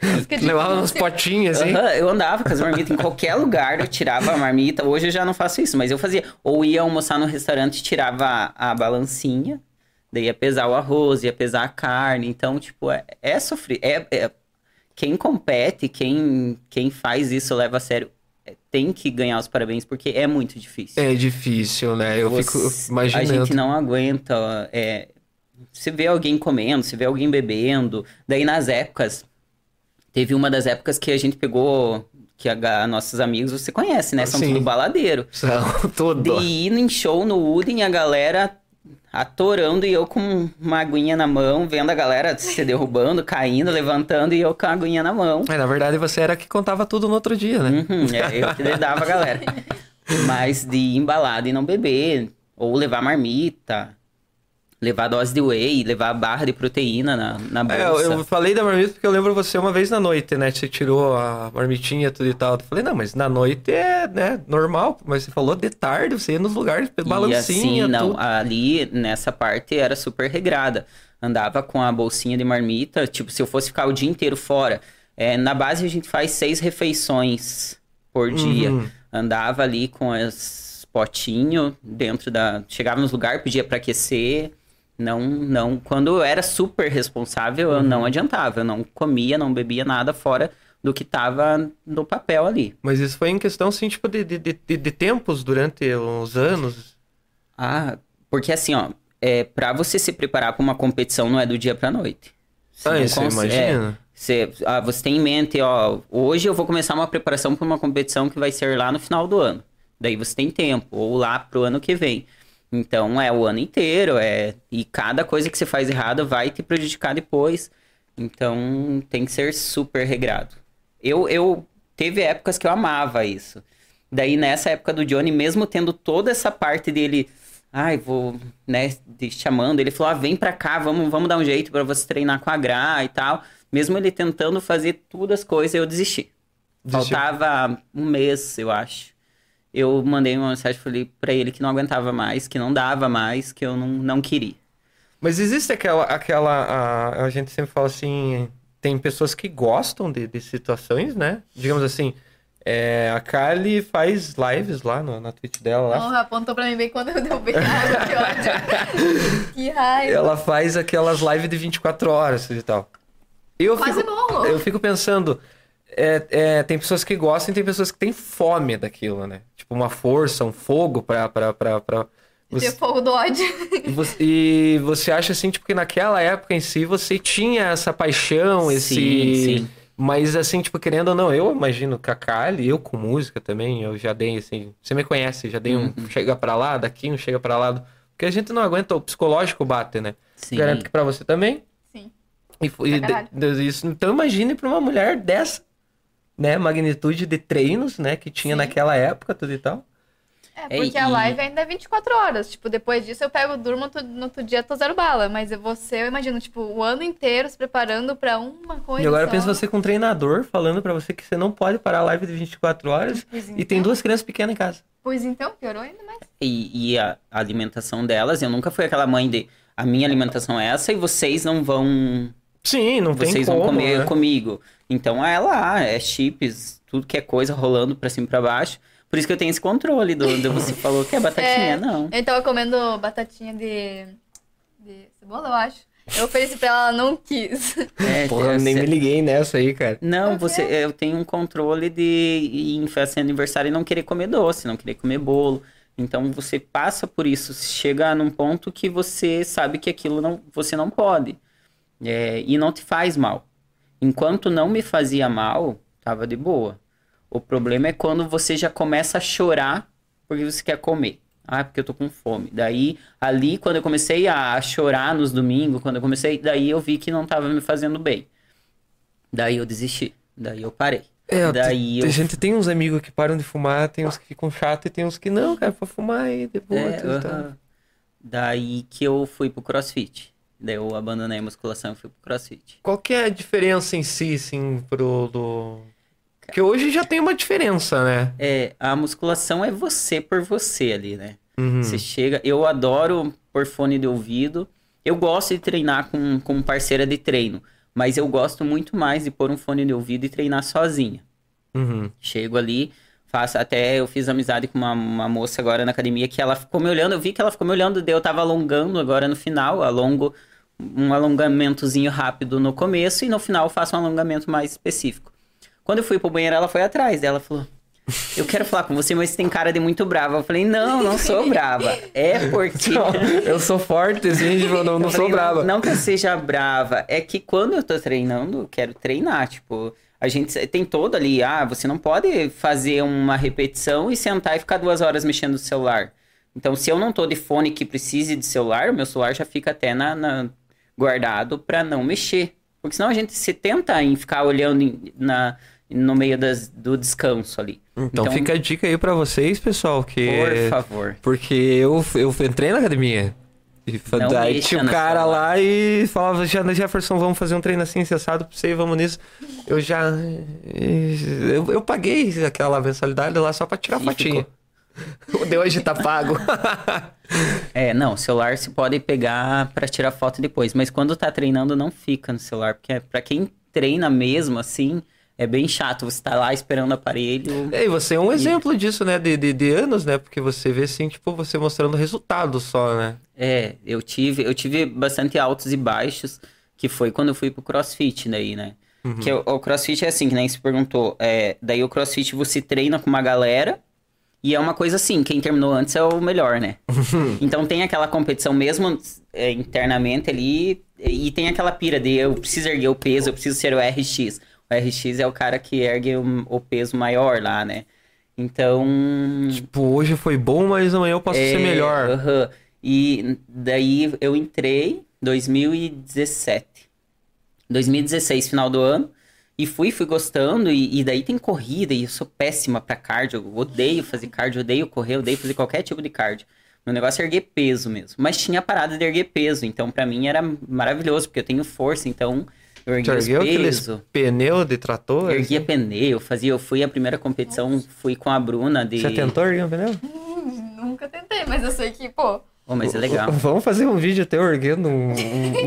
Difícil. Levava nos potinhos, assim. Aham, eu andava com as marmitas em [laughs] qualquer lugar, eu tirava a marmita. Hoje eu já não faço isso, mas eu fazia. Ou ia almoçar no restaurante, tirava a, a balancinha, daí ia pesar o arroz, ia pesar a carne. Então, tipo, é, é sofrer. É, é- quem compete, quem, quem faz isso, leva a sério, é, tem que ganhar os parabéns, porque é muito difícil. É difícil, né? Eu fico Você- imaginando. A gente não aguenta. É, você vê alguém comendo, você vê alguém bebendo. Daí nas épocas, teve uma das épocas que a gente pegou, que a, ga- nossos amigos você conhece, né? São Sim. tudo baladeiro. São [laughs] tudo. De ir em show no Wooden, a galera atorando e eu com uma aguinha na mão, vendo a galera se derrubando, caindo, levantando e eu com a aguinha na mão. Mas, na verdade, você era que contava tudo no outro dia, né? Uhum, é, eu que dava a galera. [laughs] Mas de ir embalado e não beber, ou levar marmita, levar dose de whey, levar barra de proteína na, na É, eu, bolsa. eu falei da marmita porque eu lembro você uma vez na noite, né? Você tirou a marmitinha tudo e tal. Eu falei, não, mas na noite é, né, normal. Mas você falou de tarde, você ia nos lugares, E balancinha, assim, não, tudo. ali nessa parte era super regrada. Andava com a bolsinha de marmita, tipo, se eu fosse ficar o dia inteiro fora. é, na base a gente faz seis refeições por dia. Uhum. Andava ali com as potinho dentro da. Chegava nos lugares, pedia pra aquecer. Não, não. Quando eu era super responsável, eu Uhum. não adiantava. Eu não comia, não bebia nada fora do que tava no papel ali. Mas isso foi em questão, assim, tipo, de, de, de, de tempos durante os anos. Ah, porque assim, ó, é, pra você se preparar pra uma competição não é do dia pra noite. Você ah, isso, cons- é, imagina. você, ah, você tem em mente, ó, hoje eu vou começar uma preparação pra uma competição que vai ser lá no final do ano. Daí você tem tempo, ou lá pro ano que vem. Então é o ano inteiro, é e cada coisa que você faz errado vai te prejudicar depois. Então tem que ser super regrado. Eu, eu teve épocas que eu amava isso. Daí nessa época do Johnny, mesmo tendo toda essa parte dele, ai, vou, né, te chamando, ele falou: "Ah, vem pra cá, vamos, vamos dar um jeito pra você treinar com a Gra e tal". Mesmo ele tentando fazer tudo as coisas, eu desisti. Desistiu. Faltava um mês, eu acho. Eu mandei uma mensagem, falei pra ele que não aguentava mais, que não dava mais, que eu não, não queria. Mas existe aquela, aquela a, a gente sempre fala assim, tem pessoas que gostam de, de situações, né? Digamos assim, é, a Kali faz lives lá no- na Twitch dela lá. Porra, apontou pra mim bem quando eu derrubei a água, que ódio. [laughs] que raiva. Ela faz aquelas lives de 24 horas e tal. Eu Quase fico, bom. eu fico pensando, é, é, tem pessoas que gostam e tem pessoas que têm fome daquilo, né? Tipo, uma força, um fogo pra... pra, pra, pra... Ter Você, fogo do ódio. e você- e você acha assim, tipo, que naquela época em si você tinha essa paixão, esse... Sim, sim. Mas assim, tipo, querendo ou não, eu imagino que a Kali, eu com música também, eu já dei assim, você me conhece, já dei um Uhum. chega pra lá, daqui um chega pra lá, porque a gente não aguenta, o psicológico bate, né? Sim. Garanto que pra você também. Sim. E, e de- de- isso, então imagine pra uma mulher dessa, né, magnitude de treinos, né, que tinha Sim. naquela época, tudo e tal. É, É, porque a e- live ainda é 24 horas. Tipo, depois disso eu pego, durmo, no outro- no outro dia tô zero bala. Mas você, eu imagino, tipo, o ano inteiro se preparando pra uma coisa E agora só. pensa você com um treinador falando pra você que você não pode parar a live de 24 horas Pois e então. tem duas crianças pequenas em casa. Pois então, piorou ainda mais. E, e a a alimentação delas, eu nunca fui aquela mãe de a minha alimentação é essa e vocês não vão Sim, não tem vocês como, vão comer né? comigo. Então é lá, é chips, tudo que é coisa rolando pra cima e pra baixo. Por isso que eu tenho esse controle do, do você falou que é [laughs] batatinha, É. não. Eu tava comendo batatinha de, de cebola, eu acho. Eu ofereci pra ela, ela não quis. É, [laughs] Porra, é, nem me liguei nessa aí, cara. Não, você, eu tenho um controle de ir em festa de aniversário e não querer comer doce, não querer comer bolo. Então você passa por isso, chega num ponto que você sabe que aquilo não, você não pode. É, e não te faz mal. Enquanto não me fazia mal, tava de boa. O problema é quando você já começa a chorar porque você quer comer. Ah, porque eu tô com fome. Daí, ali, quando eu comecei a chorar nos domingos, quando eu comecei, daí eu vi que não tava me fazendo bem. Daí eu desisti. Daí eu parei. É, Daí eu- gente tem uns amigos que param de fumar, tem uns que ficam chatos e tem uns que não, cara, pra fumar aí, de boa, É, tudo tá. aham. Daí que eu fui pro crossfit. Daí eu abandonei a musculação e fui pro crossfit. Qual que é a diferença em si, assim, pro do... Porque hoje já tem uma diferença, né? É, a musculação é você por você ali, né? Uhum. Você chega. Eu adoro pôr fone de ouvido. Eu gosto de treinar com, com parceira de treino. Mas eu gosto muito mais de pôr um fone de ouvido e treinar sozinha. Uhum. Chego ali, faço. Até eu fiz amizade com uma, uma moça agora na academia que ela ficou me olhando. Eu vi que ela ficou me olhando. Daí eu tava alongando agora no final. Alongo um alongamentozinho rápido no começo e no final eu faço um alongamento mais específico. Quando eu fui pro banheiro, ela foi atrás dela falou. Eu quero falar com você, mas você tem cara de muito brava. Eu falei, não, não sou brava. [laughs] É porque. Não, eu sou forte, assim, tipo, eu não, não sou brava. Não, não que eu seja brava, é que quando eu tô treinando, eu quero treinar. Tipo, a gente tem todo ali, ah, você não pode fazer uma repetição e sentar e ficar duas horas mexendo no celular. Então, se eu não tô de fone que precise de celular, o meu celular já fica até na, na- guardado pra não mexer. Porque senão a gente se tenta em ficar olhando em- na, no meio das, do descanso ali. Então, fica a dica aí pra vocês, pessoal, que... Por favor. Porque eu, eu entrei na academia. E daí tinha no cara celular. lá e falava, "Já- Jefferson, vamos fazer um treino assim, cessado pra você, vamos nisso. Eu já. Eu, eu paguei aquela mensalidade lá só pra tirar E fotinha. O de hoje tá pago. [laughs] É, não, o celular se pode pegar pra tirar foto depois, mas quando tá treinando não fica no celular, porque é- pra quem treina mesmo assim, é bem chato, você tá lá esperando o aparelho. e você é um exemplo disso, né? De, de, de anos, né? Porque você vê assim, tipo, você mostrando resultado só, né? É, eu tive, eu tive bastante altos e baixos, que foi quando eu fui pro CrossFit daí, né? Que o, o CrossFit é assim, que nem se perguntou, é, daí o CrossFit você treina com uma galera e é uma coisa assim, quem terminou antes é o melhor, né? [laughs] então tem aquela competição mesmo é, internamente ali e tem aquela pira de eu preciso erguer o peso, eu preciso ser o RX. O RX é o cara que ergue o, o peso maior lá, né? Então, Tipo, hoje foi bom, mas amanhã eu posso ser é, melhor. aham. E daí eu entrei 2017. 2016, final do ano. E fui, fui gostando. E, e daí tem corrida. E eu sou péssima pra cardio. Eu odeio fazer cardio, odeio correr, odeio fazer qualquer tipo de cardio. Meu negócio é erguer peso mesmo. Mas tinha parada de erguer peso. Então pra mim era maravilhoso, porque eu tenho força. Então eu erguia ergueu aqueles pneu de trator? Erguia pneu, fazia, eu fui a primeira competição, fui com a Bruna de. Você tentou erguer um pneu? Nunca tentei, mas eu sei que, pô. Oh, mas é legal. Vamos fazer um vídeo até eu erguendo um, um,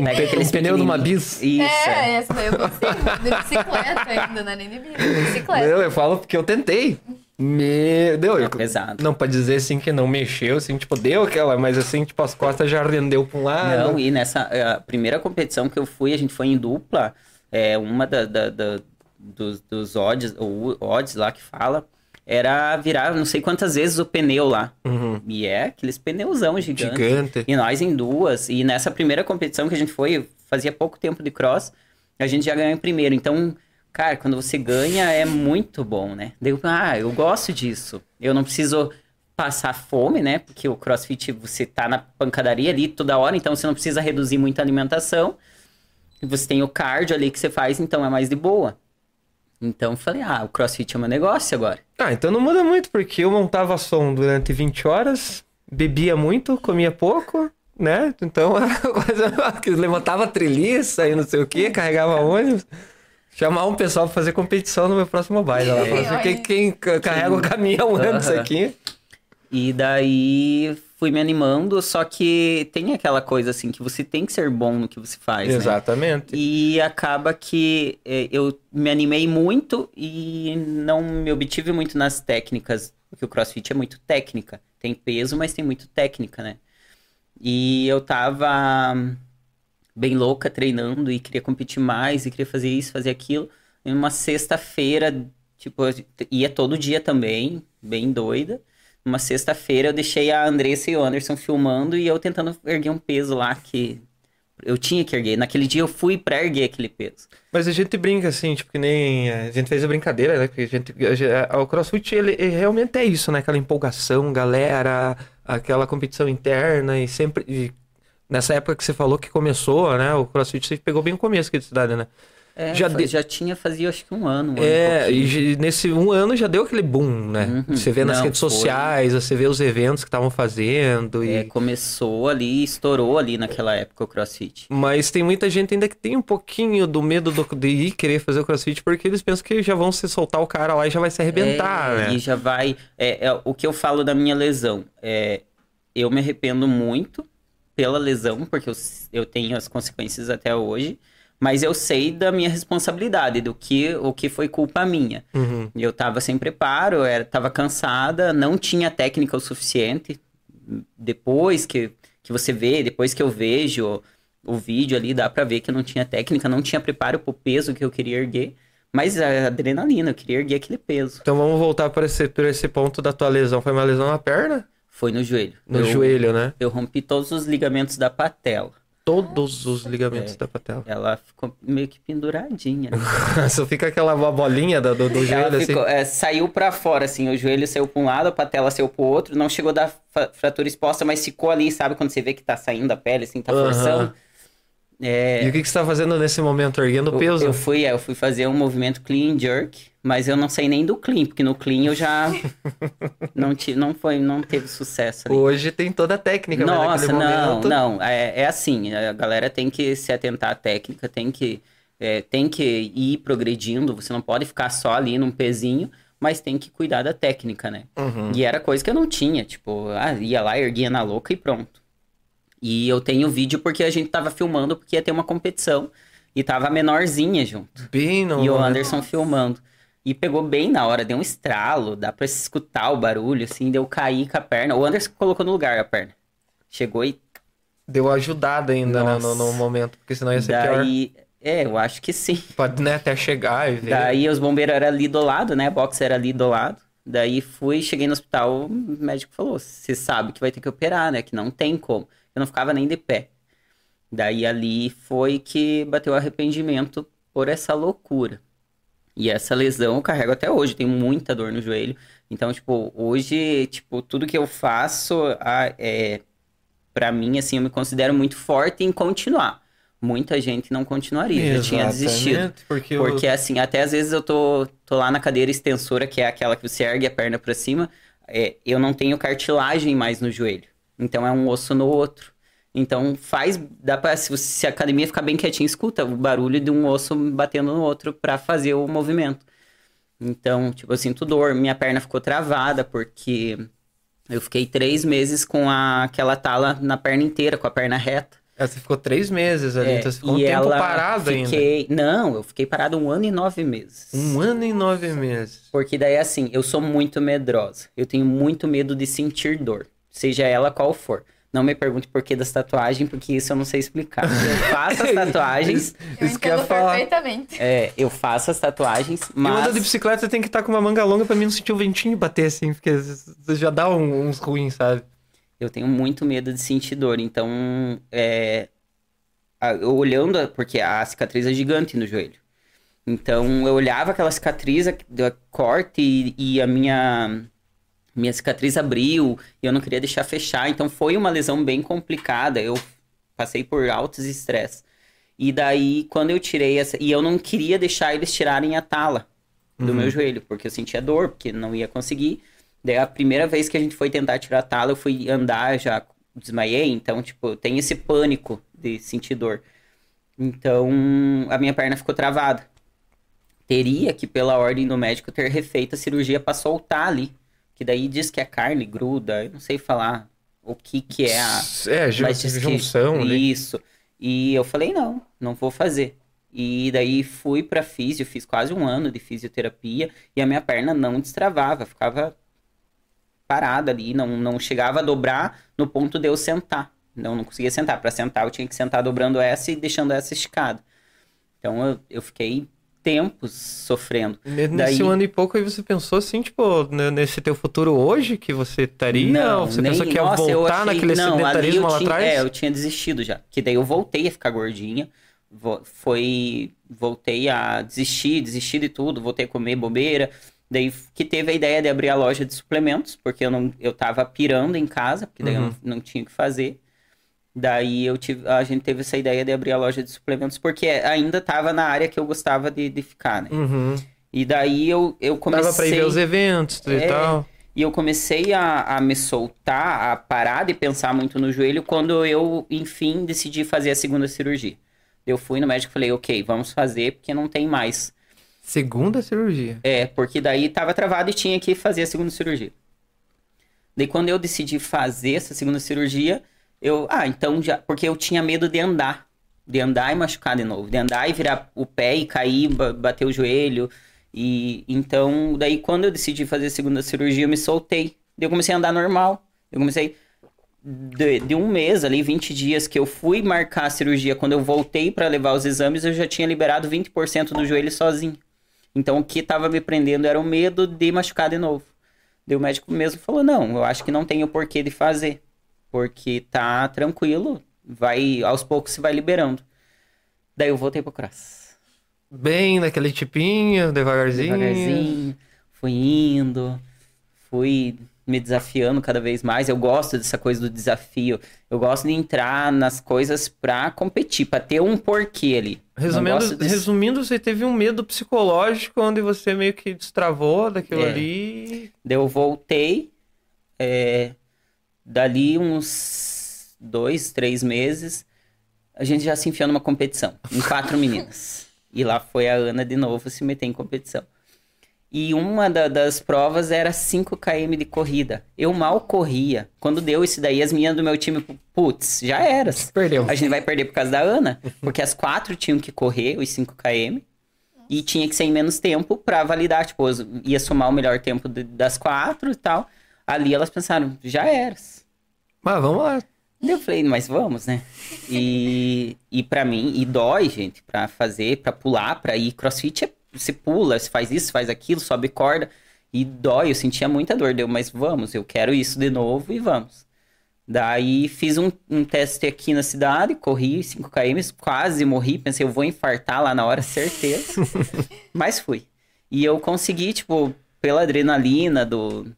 um pe- aqueles um pneu de uma bis. Isso. é, é. essa daí eu consigo. De bicicleta ainda, não é nem de de [laughs] bicicleta. Não, eu falo porque eu tentei. Meu Deus. É pesado. Não, pra dizer assim que não mexeu, assim, tipo, deu aquela, mas assim, tipo, as costas já rendeu pra um lado. Não, e nessa a primeira competição que eu fui, a gente foi em dupla. É, uma da, da- da- dos, dos odds, ou odds lá que fala, era virar não sei quantas vezes o pneu lá. Uhum. E é aqueles pneuzão gigante. Gigante. E nós em duas. E nessa primeira competição que a gente foi, fazia pouco tempo de cross, a gente já ganhou em primeiro. Então, cara, quando você ganha é muito bom, né? Daí ah, eu gosto disso. Eu não preciso passar fome, né? Porque o crossfit você tá na pancadaria ali toda hora, então você não precisa reduzir muito a alimentação. Você tem o cardio ali que você faz, então é mais de boa. Então falei, ah, o crossfit é meu negócio agora. Ah, então não muda muito, porque eu montava som durante 20 horas, bebia muito, comia pouco, né? Então, [laughs] levantava treliça e não sei o que, carregava ônibus. Chamar um pessoal pra fazer competição no meu próximo baile. Ela falou assim, quem, quem carrega o caminhão antes aqui? E daí fui me animando, só que tem aquela coisa assim que você tem que ser bom no que você faz, né? Exatamente. E acaba que eh, eu me animei muito e não me obtive muito nas técnicas, porque o CrossFit é muito técnica. Tem peso, mas tem muito técnica, né? E eu tava bem louca treinando e queria competir mais e queria fazer isso, fazer aquilo. Em uma sexta-feira, tipo, ia todo dia também, bem doida. Uma sexta-feira eu deixei a Andressa e o Anderson filmando e eu tentando erguer um peso lá que eu tinha que erguer. Naquele dia eu fui pra erguer aquele peso. Mas a gente brinca assim, tipo, que nem a gente fez a brincadeira, né? Porque a gente, a gente- o CrossFit, ele, ele realmente é isso, né? Aquela empolgação, galera, aquela competição interna e sempre... e nessa época que você falou que começou, né? O CrossFit, você pegou bem o começo aqui de cidade, né? É, Já de- já tinha, fazia acho que um ano. Um ano É, pouquinho. e ge- nesse um ano já deu aquele boom, né? Uhum. Você vê nas Não, redes foi. sociais, você vê os eventos que estavam fazendo e... É, começou ali, estourou ali naquela época o CrossFit. Mas tem muita gente ainda que tem um pouquinho do medo do- de ir querer fazer o crossfit porque eles pensam que já vão se soltar o cara lá e já vai se arrebentar, É, né? E já vai. É, é o que eu falo da minha lesão. É, eu me arrependo muito pela lesão, porque eu, eu tenho as consequências até hoje. Mas eu sei da minha responsabilidade, do que o que foi culpa minha. Uhum. Eu tava sem preparo, era, tava cansada, não tinha técnica o suficiente. Depois que, que você vê, depois que eu vejo o vídeo ali, dá pra ver que eu não tinha técnica, não tinha preparo pro peso que eu queria erguer. Mas a adrenalina, eu queria erguer aquele peso. Então vamos voltar para esse, para esse ponto da tua lesão. Foi uma lesão na perna? Foi no joelho. No Eu- joelho, né? Eu rompi todos os ligamentos da patela. Todos os ligamentos É. da patela. Ela ficou meio que penduradinha. né? [laughs] Só fica aquela bolinha do, do, do joelho assim. ficou- é, saiu pra fora, assim, o joelho saiu pra um lado, a patela saiu pro outro, não chegou a dar fa- fratura exposta, mas ficou ali, sabe quando você vê que tá saindo a pele, assim, tá forçando. É, E o que, que você tá fazendo nesse momento? Erguendo peso? eu fui, é, eu fui fazer um movimento clean jerk, mas eu não saí nem do clean, porque no clean eu já [laughs] não, ti, não foi, não teve sucesso ali. Hoje tem toda a técnica, Nossa, não, momento... não. É, é assim, a galera tem que se atentar à técnica, tem que, é, tem que ir progredindo. Você não pode ficar só ali num pezinho, mas tem que cuidar da técnica, né? Uhum. E era coisa que eu não tinha, tipo, ah, ia lá, erguia na louca e pronto. E eu tenho vídeo porque a gente tava filmando, porque ia ter uma competição e tava menorzinha junto. Bem no E o. Anderson filmando. E pegou bem na hora, deu um estralo, dá pra escutar o barulho, assim, deu cair com a perna. O Anderson colocou no lugar a perna. Chegou e Deu ajudada ainda né, no, no momento, porque senão ia ser pior. daí. É, eu acho que sim. [laughs] Pode né, até chegar e ver. Daí os bombeiros eram ali do lado, né? A box era ali do lado. Daí fui, cheguei no hospital, o médico falou: você sabe que vai ter que operar, né? Que não tem como. Eu não ficava nem de pé. Daí ali foi que bateu arrependimento por essa loucura. E essa lesão eu carrego até hoje, tenho muita dor no joelho. Então, tipo, hoje, tipo, tudo que eu faço, a- é, para mim, assim, eu me considero muito forte em continuar. Muita gente não continuaria, já tinha desistido. Porque, Porque assim, até às vezes eu tô, tô lá na cadeira extensora, que é aquela que você ergue a perna pra cima, é, eu não tenho cartilagem mais no joelho. Então é um osso no outro. Então faz, dá pra, se, se a academia ficar bem quietinha, escuta o barulho de um osso batendo no outro pra fazer o movimento. Então, tipo, eu sinto dor, minha perna ficou travada porque eu fiquei três meses com a, aquela tala na perna inteira, com a perna reta. É, Você ficou três meses ali, É, então você ficou um tempo parado ainda. fiquei... Não, eu fiquei parado um ano e nove meses. Um ano e nove meses. Porque daí, assim, eu sou muito medrosa. Eu tenho muito medo de sentir dor, seja ela qual for. Não me pergunte por que das tatuagens, porque isso eu não sei explicar. Eu faço as [laughs] tatuagens, Eu Isso que eu falar. perfeitamente. é, eu faço as tatuagens, E anda mas... de bicicleta, tem que estar com uma manga longa pra mim não sentir o ventinho bater assim, porque você já dá um- uns ruins, sabe? Eu tenho muito medo de sentir dor, então, é, eu olhando, porque a cicatriz é gigante no joelho. Então, eu olhava aquela cicatriz, a- corte, e, e a minha, minha cicatriz abriu, e eu não queria deixar fechar. Então, foi uma lesão bem complicada. Eu passei por altos estresse. E daí, quando eu tirei essa. E eu não queria deixar eles tirarem a tala. do Uhum. meu joelho, porque eu sentia dor, porque não ia conseguir. Daí a primeira vez que a gente foi tentar tirar a tala, eu fui andar, já desmaiei, então, tipo, tem esse pânico de sentir dor. Então, a minha perna ficou travada. Teria que, pela ordem do médico, ter refeito a cirurgia para soltar ali. Que daí diz que a carne gruda, eu não sei falar o que que é a... É, Mas diz que- junção ali. Isso. E eu falei, não, não vou fazer. E daí fui pra físio, fiz quase um ano de fisioterapia e a minha perna não destravava, ficava parada ali, não, não chegava a dobrar no ponto de eu sentar. Não, não conseguia sentar. Para sentar, eu tinha que sentar dobrando essa e deixando essa esticada. Então eu, eu fiquei tempos sofrendo. Nesse Daí- ano e pouco aí você pensou assim, tipo, nesse teu futuro hoje que você estaria? Ou você nem- pensou que ia nossa, eu voltar achei- naquele não, sedentarismo eu lá tinha- atrás? É, eu tinha desistido já. Que daí eu voltei a ficar gordinha. Foi. Voltei a desistir, desistir de tudo, voltei a comer bobeira. Daí que teve a ideia de abrir a loja de suplementos, porque eu não eu tava pirando em casa, porque daí eu Uhum. não, não tinha o que fazer. Daí eu tive, a gente teve essa ideia de abrir a loja de suplementos, porque ainda tava na área que eu gostava de, de ficar, né? Uhum. E daí eu, eu comecei. Dava pra ir ver os eventos e É, tal. E eu comecei a, a me soltar, a parar de pensar muito no joelho quando eu, enfim, decidi fazer a segunda cirurgia. Eu fui no médico e falei, ok, vamos fazer porque não tem mais. Segunda cirurgia. É, porque daí tava travado e tinha que fazer a segunda cirurgia. Daí quando eu decidi fazer essa segunda cirurgia, eu, ah, então já, porque eu tinha medo de andar, de andar e machucar de novo, de andar e virar o pé e cair, ba- bater o joelho. E então, daí quando eu decidi fazer a segunda cirurgia, eu me soltei. Daí eu comecei a andar normal. Eu comecei de, de um mês ali, 20 dias que eu fui marcar a cirurgia, quando eu voltei para levar os exames, eu já tinha liberado 20% do joelho sozinho. Então o que estava me prendendo era o medo de machucar de novo. Daí o médico mesmo falou: "Não, eu acho que não tem o porquê de fazer, porque tá tranquilo, vai aos poucos se vai liberando". Daí eu voltei pro cross. Bem naquele tipinho, devagarzinho. Devagarzinho, fui indo, fui me desafiando cada vez mais. Eu gosto dessa coisa do desafio. Eu gosto de entrar nas coisas pra competir, pra ter um porquê ali. Resumindo, de- resumindo, você teve um medo psicológico onde você meio que destravou daquilo É. ali. Daí eu voltei, é, dali uns dois, três meses, a gente já se enfiou numa competição, em quatro [laughs] meninas. E lá foi a Ana de novo se meter em competição. E uma da- das provas era 5 km de corrida. Eu mal corria. Quando deu isso daí, as meninas do meu time, putz, já era. Perdeu. A gente vai perder por causa da Ana, porque as quatro tinham que correr os 5 km e tinha que ser em menos tempo pra validar, tipo, ia somar o melhor tempo de- das quatro e tal. Ali elas pensaram, já eras. Mas vamos lá. Eu falei, mas vamos, né? E, e para mim, e dói, gente, pra fazer, pra pular, pra ir. Crossfit é, você pula, você faz isso, faz aquilo, sobe corda. E dói, eu sentia muita dor. Deu, mas vamos, eu quero isso de novo e vamos. Daí fiz um, um teste aqui na cidade, corri 5 km, quase morri. Pensei, eu vou infartar lá na hora, certeza. [laughs] mas fui. E eu consegui, tipo, pela adrenalina do,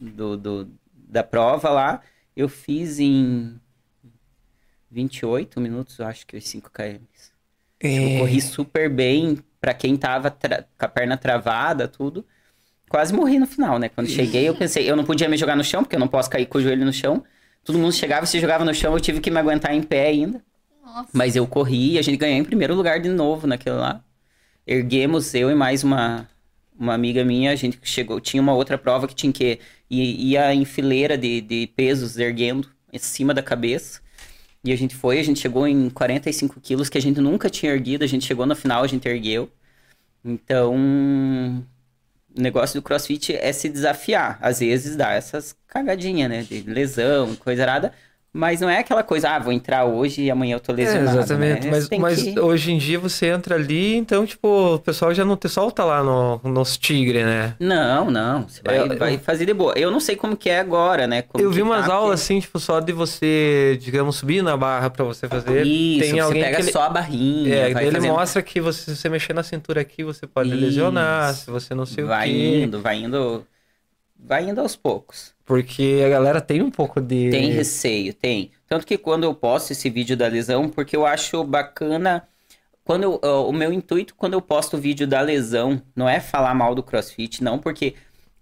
do, do- da prova lá, eu fiz em 28 minutos, eu acho que os 5 km. Eu É, corri super bem pra quem tava tra- com a perna travada, tudo. Quase morri no final, né? Quando cheguei, eu pensei, eu não podia me jogar no chão, porque eu não posso cair com o joelho no chão. Todo mundo chegava, se jogava no chão, eu tive que me aguentar em pé ainda. Nossa. Mas eu corri e a gente ganhou em primeiro lugar de novo naquele lá. Erguemos, eu e mais uma, uma amiga minha, a gente chegou, tinha uma outra prova que tinha que ir, ia em fileira de, de pesos erguendo em cima da cabeça. E a gente foi, a gente chegou em 45 quilos, que a gente nunca tinha erguido, a gente chegou no final, a gente ergueu. Então, o negócio do crossfit é se desafiar. Às vezes dá essas cagadinhas, né? De lesão, coisa errada. Mas não é aquela coisa, ah, vou entrar hoje e amanhã eu tô É, lesionado. exatamente. né? Mas, mas que- hoje em dia você entra ali, então, tipo, o pessoal já não te solta lá no, nos tigre, né? Não, não. Você vai, Eu- vai fazer de boa. Eu não sei como que é agora, né? Como eu vi umas tá, aulas porque- assim, tipo, só de você, digamos, subir na barra pra você fazer. Isso, Tem você alguém pega que ele... só a barrinha, É, vai ele fazendo- mostra que você, se você mexer na cintura aqui, você pode Isso. lesionar, se você não sei vai o quê. indo, vai indo, vai indo aos poucos. Porque a galera tem um pouco de... Tem receio, tem. Tanto que quando eu posto esse vídeo da lesão, porque eu acho bacana quando eu, uh, o meu intuito quando eu posto o vídeo da lesão não é falar mal do CrossFit, não, porque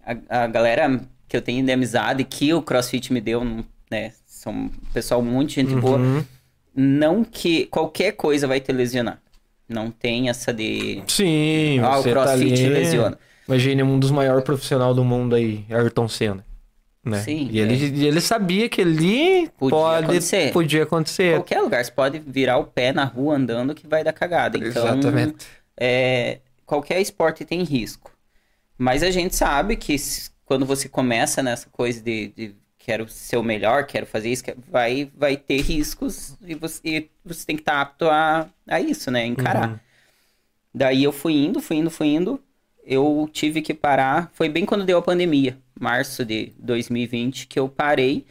a, a galera que eu tenho de amizade que o CrossFit me deu, né, são um pessoal muito gente Uhum. boa, não que qualquer coisa vai te lesionar. Não tem essa de Sim, ah, o tá CrossFit ali... lesiona. Imagine um dos maiores profissionais do mundo aí, Ayrton Senna. Né? Sim, E ele, e ele sabia que ali Podia pode, acontecer. podia acontecer. Qualquer lugar, você pode virar o pé na rua andando que vai dar cagada. Então, Exatamente. é, qualquer esporte tem risco. Mas a gente sabe que quando você começa nessa coisa de, de quero ser o melhor, quero fazer isso, vai, vai ter riscos e você, e você tem que estar apto a, a isso, né? Encarar. Uhum. Daí eu fui indo, fui indo, fui indo. Eu tive que parar. Foi bem quando deu a pandemia, março de 2020, que eu parei,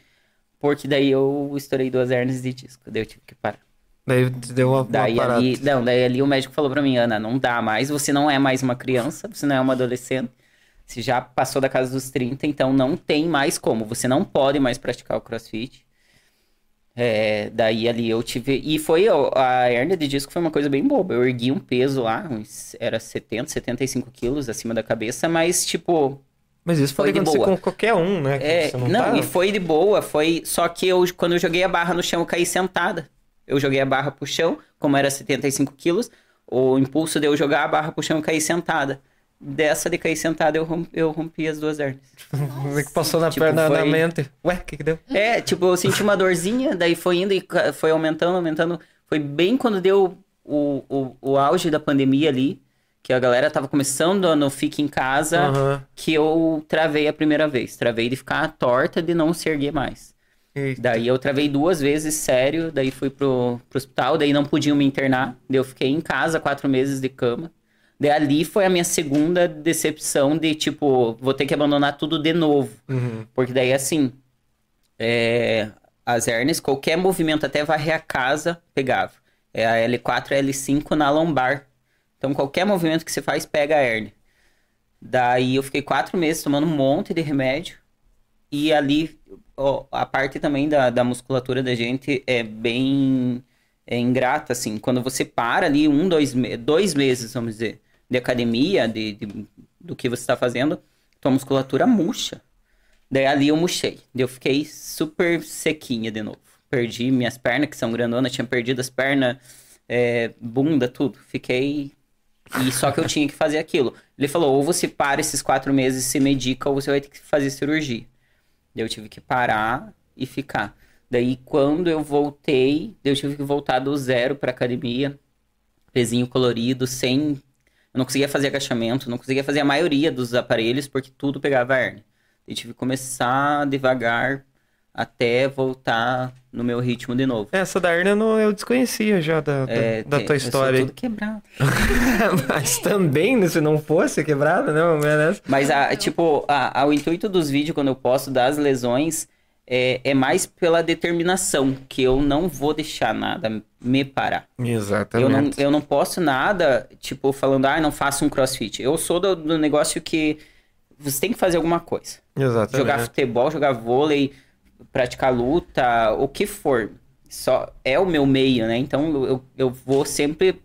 porque daí eu estourei duas hernias de disco. Daí eu tive que parar. Daí deu uma, uma Daí parada. ali, não, daí ali o médico falou pra mim, Ana, não dá mais, você não é mais uma criança, você não é uma adolescente, você já passou da casa dos 30, então não tem mais como, você não pode mais praticar o crossfit. É, daí ali eu tive, e foi, a hernia de disco foi uma coisa bem boba, eu ergui um peso lá, uns- era 70, 75 quilos acima da cabeça, mas tipo, Mas isso Foi pode de acontecer boa. com qualquer um, né? é, você não, tá- e foi de boa, foi. Só que eu, quando eu joguei a barra no chão, eu caí sentada. Eu joguei a barra pro chão, como era 75 quilos, o impulso de eu jogar a barra pro chão, eu caí sentada. Dessa de cair sentada, eu rompi, eu rompi as duas hernias. [laughs] Como é que passou na Tipo, perna, na foi- mente? Ué, o que que deu? É, tipo, eu senti uma dorzinha, daí foi indo e foi aumentando, aumentando. Foi bem quando deu o, o, o auge da pandemia ali, que a galera tava começando no Fique em Casa Aham. que eu travei a primeira vez. Travei de ficar torta de não se erguer mais. Eita. Daí eu travei duas vezes, sério. Daí fui pro, pro hospital, daí não podiam me internar. Daí eu fiquei em casa quatro meses de cama. Daí ali foi a minha segunda decepção de, tipo, vou ter que abandonar tudo de novo. Uhum. Porque daí, assim, é, as hernias, qualquer movimento, até varrer a casa, pegava. É a L4 e a L5 na lombar. Então, qualquer movimento que você faz, pega a hernia. Daí eu fiquei quatro meses tomando um monte de remédio. E ali, ó, a parte também da, da musculatura da gente é bem é ingrata, assim. Quando você para ali um, dois, dois meses, vamos dizer, de academia, de, de- do que você está fazendo, tua musculatura murcha. Daí ali eu murchei. Daí eu fiquei super sequinha de novo. Perdi minhas pernas, que são grandonas, tinha perdido as pernas, é, bunda, tudo. Fiquei. E só que eu tinha que fazer aquilo. Ele falou: ou você para esses quatro meses e se medica, ou você vai ter que fazer cirurgia. Daí eu tive que parar e ficar. Daí quando eu voltei, eu tive que voltar do zero pra academia. Pezinho colorido, sem. Eu não conseguia fazer agachamento, não conseguia fazer a maioria dos aparelhos, porque tudo pegava hernia. Eu tive que começar devagar até voltar no meu ritmo de novo. Essa da hernia eu não- eu desconhecia já da, É, da tem- tua eu história. aí. tudo quebrado. [laughs] Mas também, né, se não fosse quebrada, né? Mas, a, tipo, a, a- o intuito dos vídeos, quando eu posto das lesões, é, é mais pela determinação, que eu não vou deixar nada me parar. Eu não, Exatamente. eu não posto nada, tipo, falando, ah, não faço um crossfit. Eu sou do, do negócio que você tem que fazer alguma coisa. Exatamente. Jogar futebol, jogar vôlei, praticar luta, o que for. Só é o meu meio, né? Então eu, eu vou sempre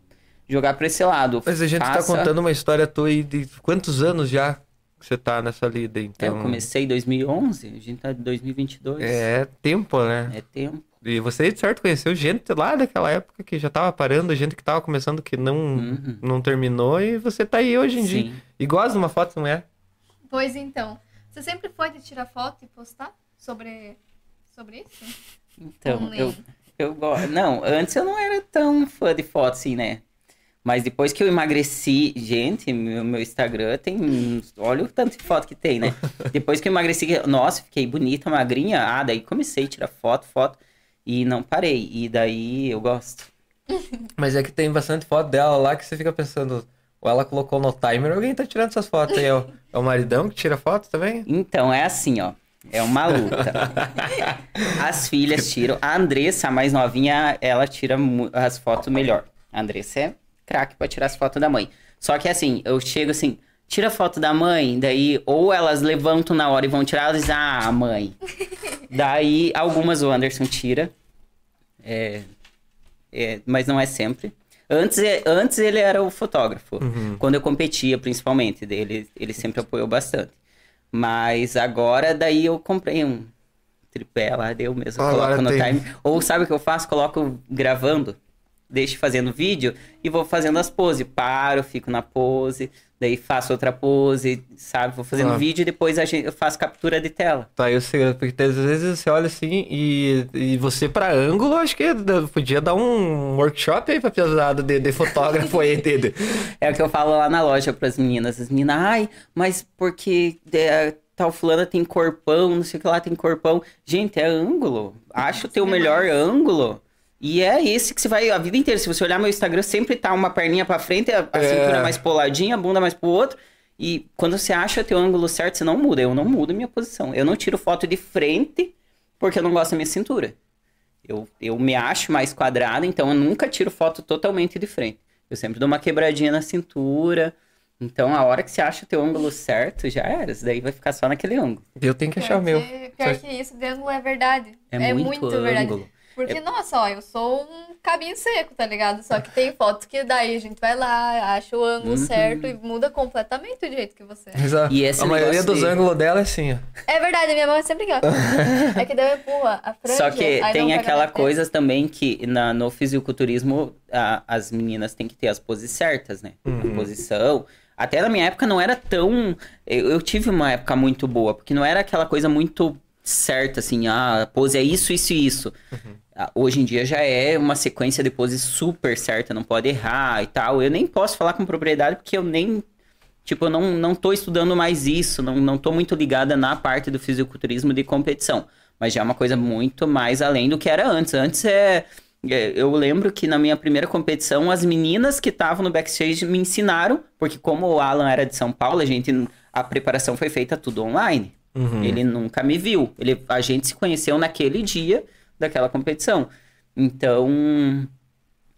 jogar pra esse lado. Mas a gente tá Faça- contando uma história tua aí de quantos anos já que você tá nessa lida, É, então... eu comecei em 2011, a gente tá em 2022. É tempo, né? É tempo. E você, de certo, conheceu gente lá daquela época que já tava parando, gente que tava começando que não, Uhum. não terminou, e você tá aí hoje em dia. Sim. E gosta de uma foto, não é? Pois então. Você sempre foi de tirar foto e postar sobre, sobre isso? Então, Não eu, eu gosto. Não, antes eu não era tão fã de foto assim, né? Mas depois que eu emagreci, gente, meu, meu Instagram tem. uns- Olha o tanto de foto que tem, né? [laughs] depois que eu emagreci, nossa, fiquei bonita, magrinha. Ah, daí comecei a tirar foto, foto. E não parei. E daí eu gosto. [laughs] Mas é que tem bastante foto dela lá que você fica pensando, ou ela colocou no timer, alguém tá tirando essas fotos aí, é o, é o maridão que tira foto também? Então, é assim, ó. É uma luta. [laughs] As filhas tiram. A Andressa, a mais novinha, ela tira as fotos melhor. A Andressa é craque pra tirar as fotos da mãe. Só que assim, eu chego assim, tira foto da mãe, daí ou elas levantam na hora e vão tirar, elas dizem, ah, mãe. [laughs] daí algumas o Anderson tira. É, é, mas não é sempre. Antes, é- antes ele era o fotógrafo. Uhum. Quando eu competia, principalmente, ele, ele sempre apoiou bastante. Mas agora, daí eu comprei um tripé lá, deu mesmo. Agora Coloco no tem. time. Ou sabe o que eu faço? Coloco gravando, deixo fazendo vídeo e vou fazendo as poses. Paro, fico na pose, daí faço outra pose, sabe? Vou fazendo Ah. vídeo e depois a gente, eu faço captura de tela. Tá aí o segredo, porque às vezes você olha assim e, e você pra ângulo, acho que podia dar um workshop aí pra pesada de, de fotógrafo aí, entende? [laughs] É o que eu falo lá na loja pras meninas. As meninas, ai, mas porque é, tal fulana tem corpão, não sei o que lá tem corpão. Gente, é ângulo. Acha o teu melhor ângulo. E é esse que você vai a vida inteira. Se você olhar meu Instagram, sempre tá uma perninha pra frente, a, a É. cintura mais poladinha, a bunda mais pro outro. E quando você acha teu ângulo certo, você não muda. Eu não mudo minha posição. Eu não tiro foto de frente porque eu não gosto da minha cintura. Eu, eu me acho mais quadrado, então eu nunca tiro foto totalmente de frente. Eu sempre dou uma quebradinha na cintura. Então, a hora que você acha o teu ângulo certo, já era. Isso daí vai ficar só naquele ângulo. Eu tenho que achar o meu. Pior que isso, de ângulo é verdade. É muito verdade. ângulo. Porque, nossa, ó, eu sou um cabinho seco, tá ligado? Só que tem fotos que daí a gente vai lá, acha o ângulo Uhum. certo e muda completamente o jeito que você é. Exato. E esse a maioria dos de- ângulos dela é assim, ó. É verdade, a minha mão é sempre aqui, ó. [laughs] É que daí eu empurro a franja. Só que tem aquela coisa também que na, no fisiculturismo a- as meninas têm que ter as poses certas, né? Uhum. A posição. Até na minha época não era tão. Eu, eu tive uma época muito boa, porque não era aquela coisa muito certa, assim, ah, a pose é isso, isso e isso. Ah, Hoje em dia já é uma sequência de poses super certa, não pode errar e tal. Eu nem posso falar com propriedade porque eu nem. Tipo, eu não, não tô estudando mais isso, não, não tô muito ligada na parte do fisiculturismo de competição. Mas já é uma coisa muito mais além do que era antes. Antes é. é, Eu lembro que na minha primeira competição, as meninas que estavam no backstage me ensinaram, porque como o Alan era de São Paulo, a gente. A preparação foi feita tudo online. Uhum. Ele nunca me viu. Ele, a gente se conheceu naquele dia daquela competição. Então,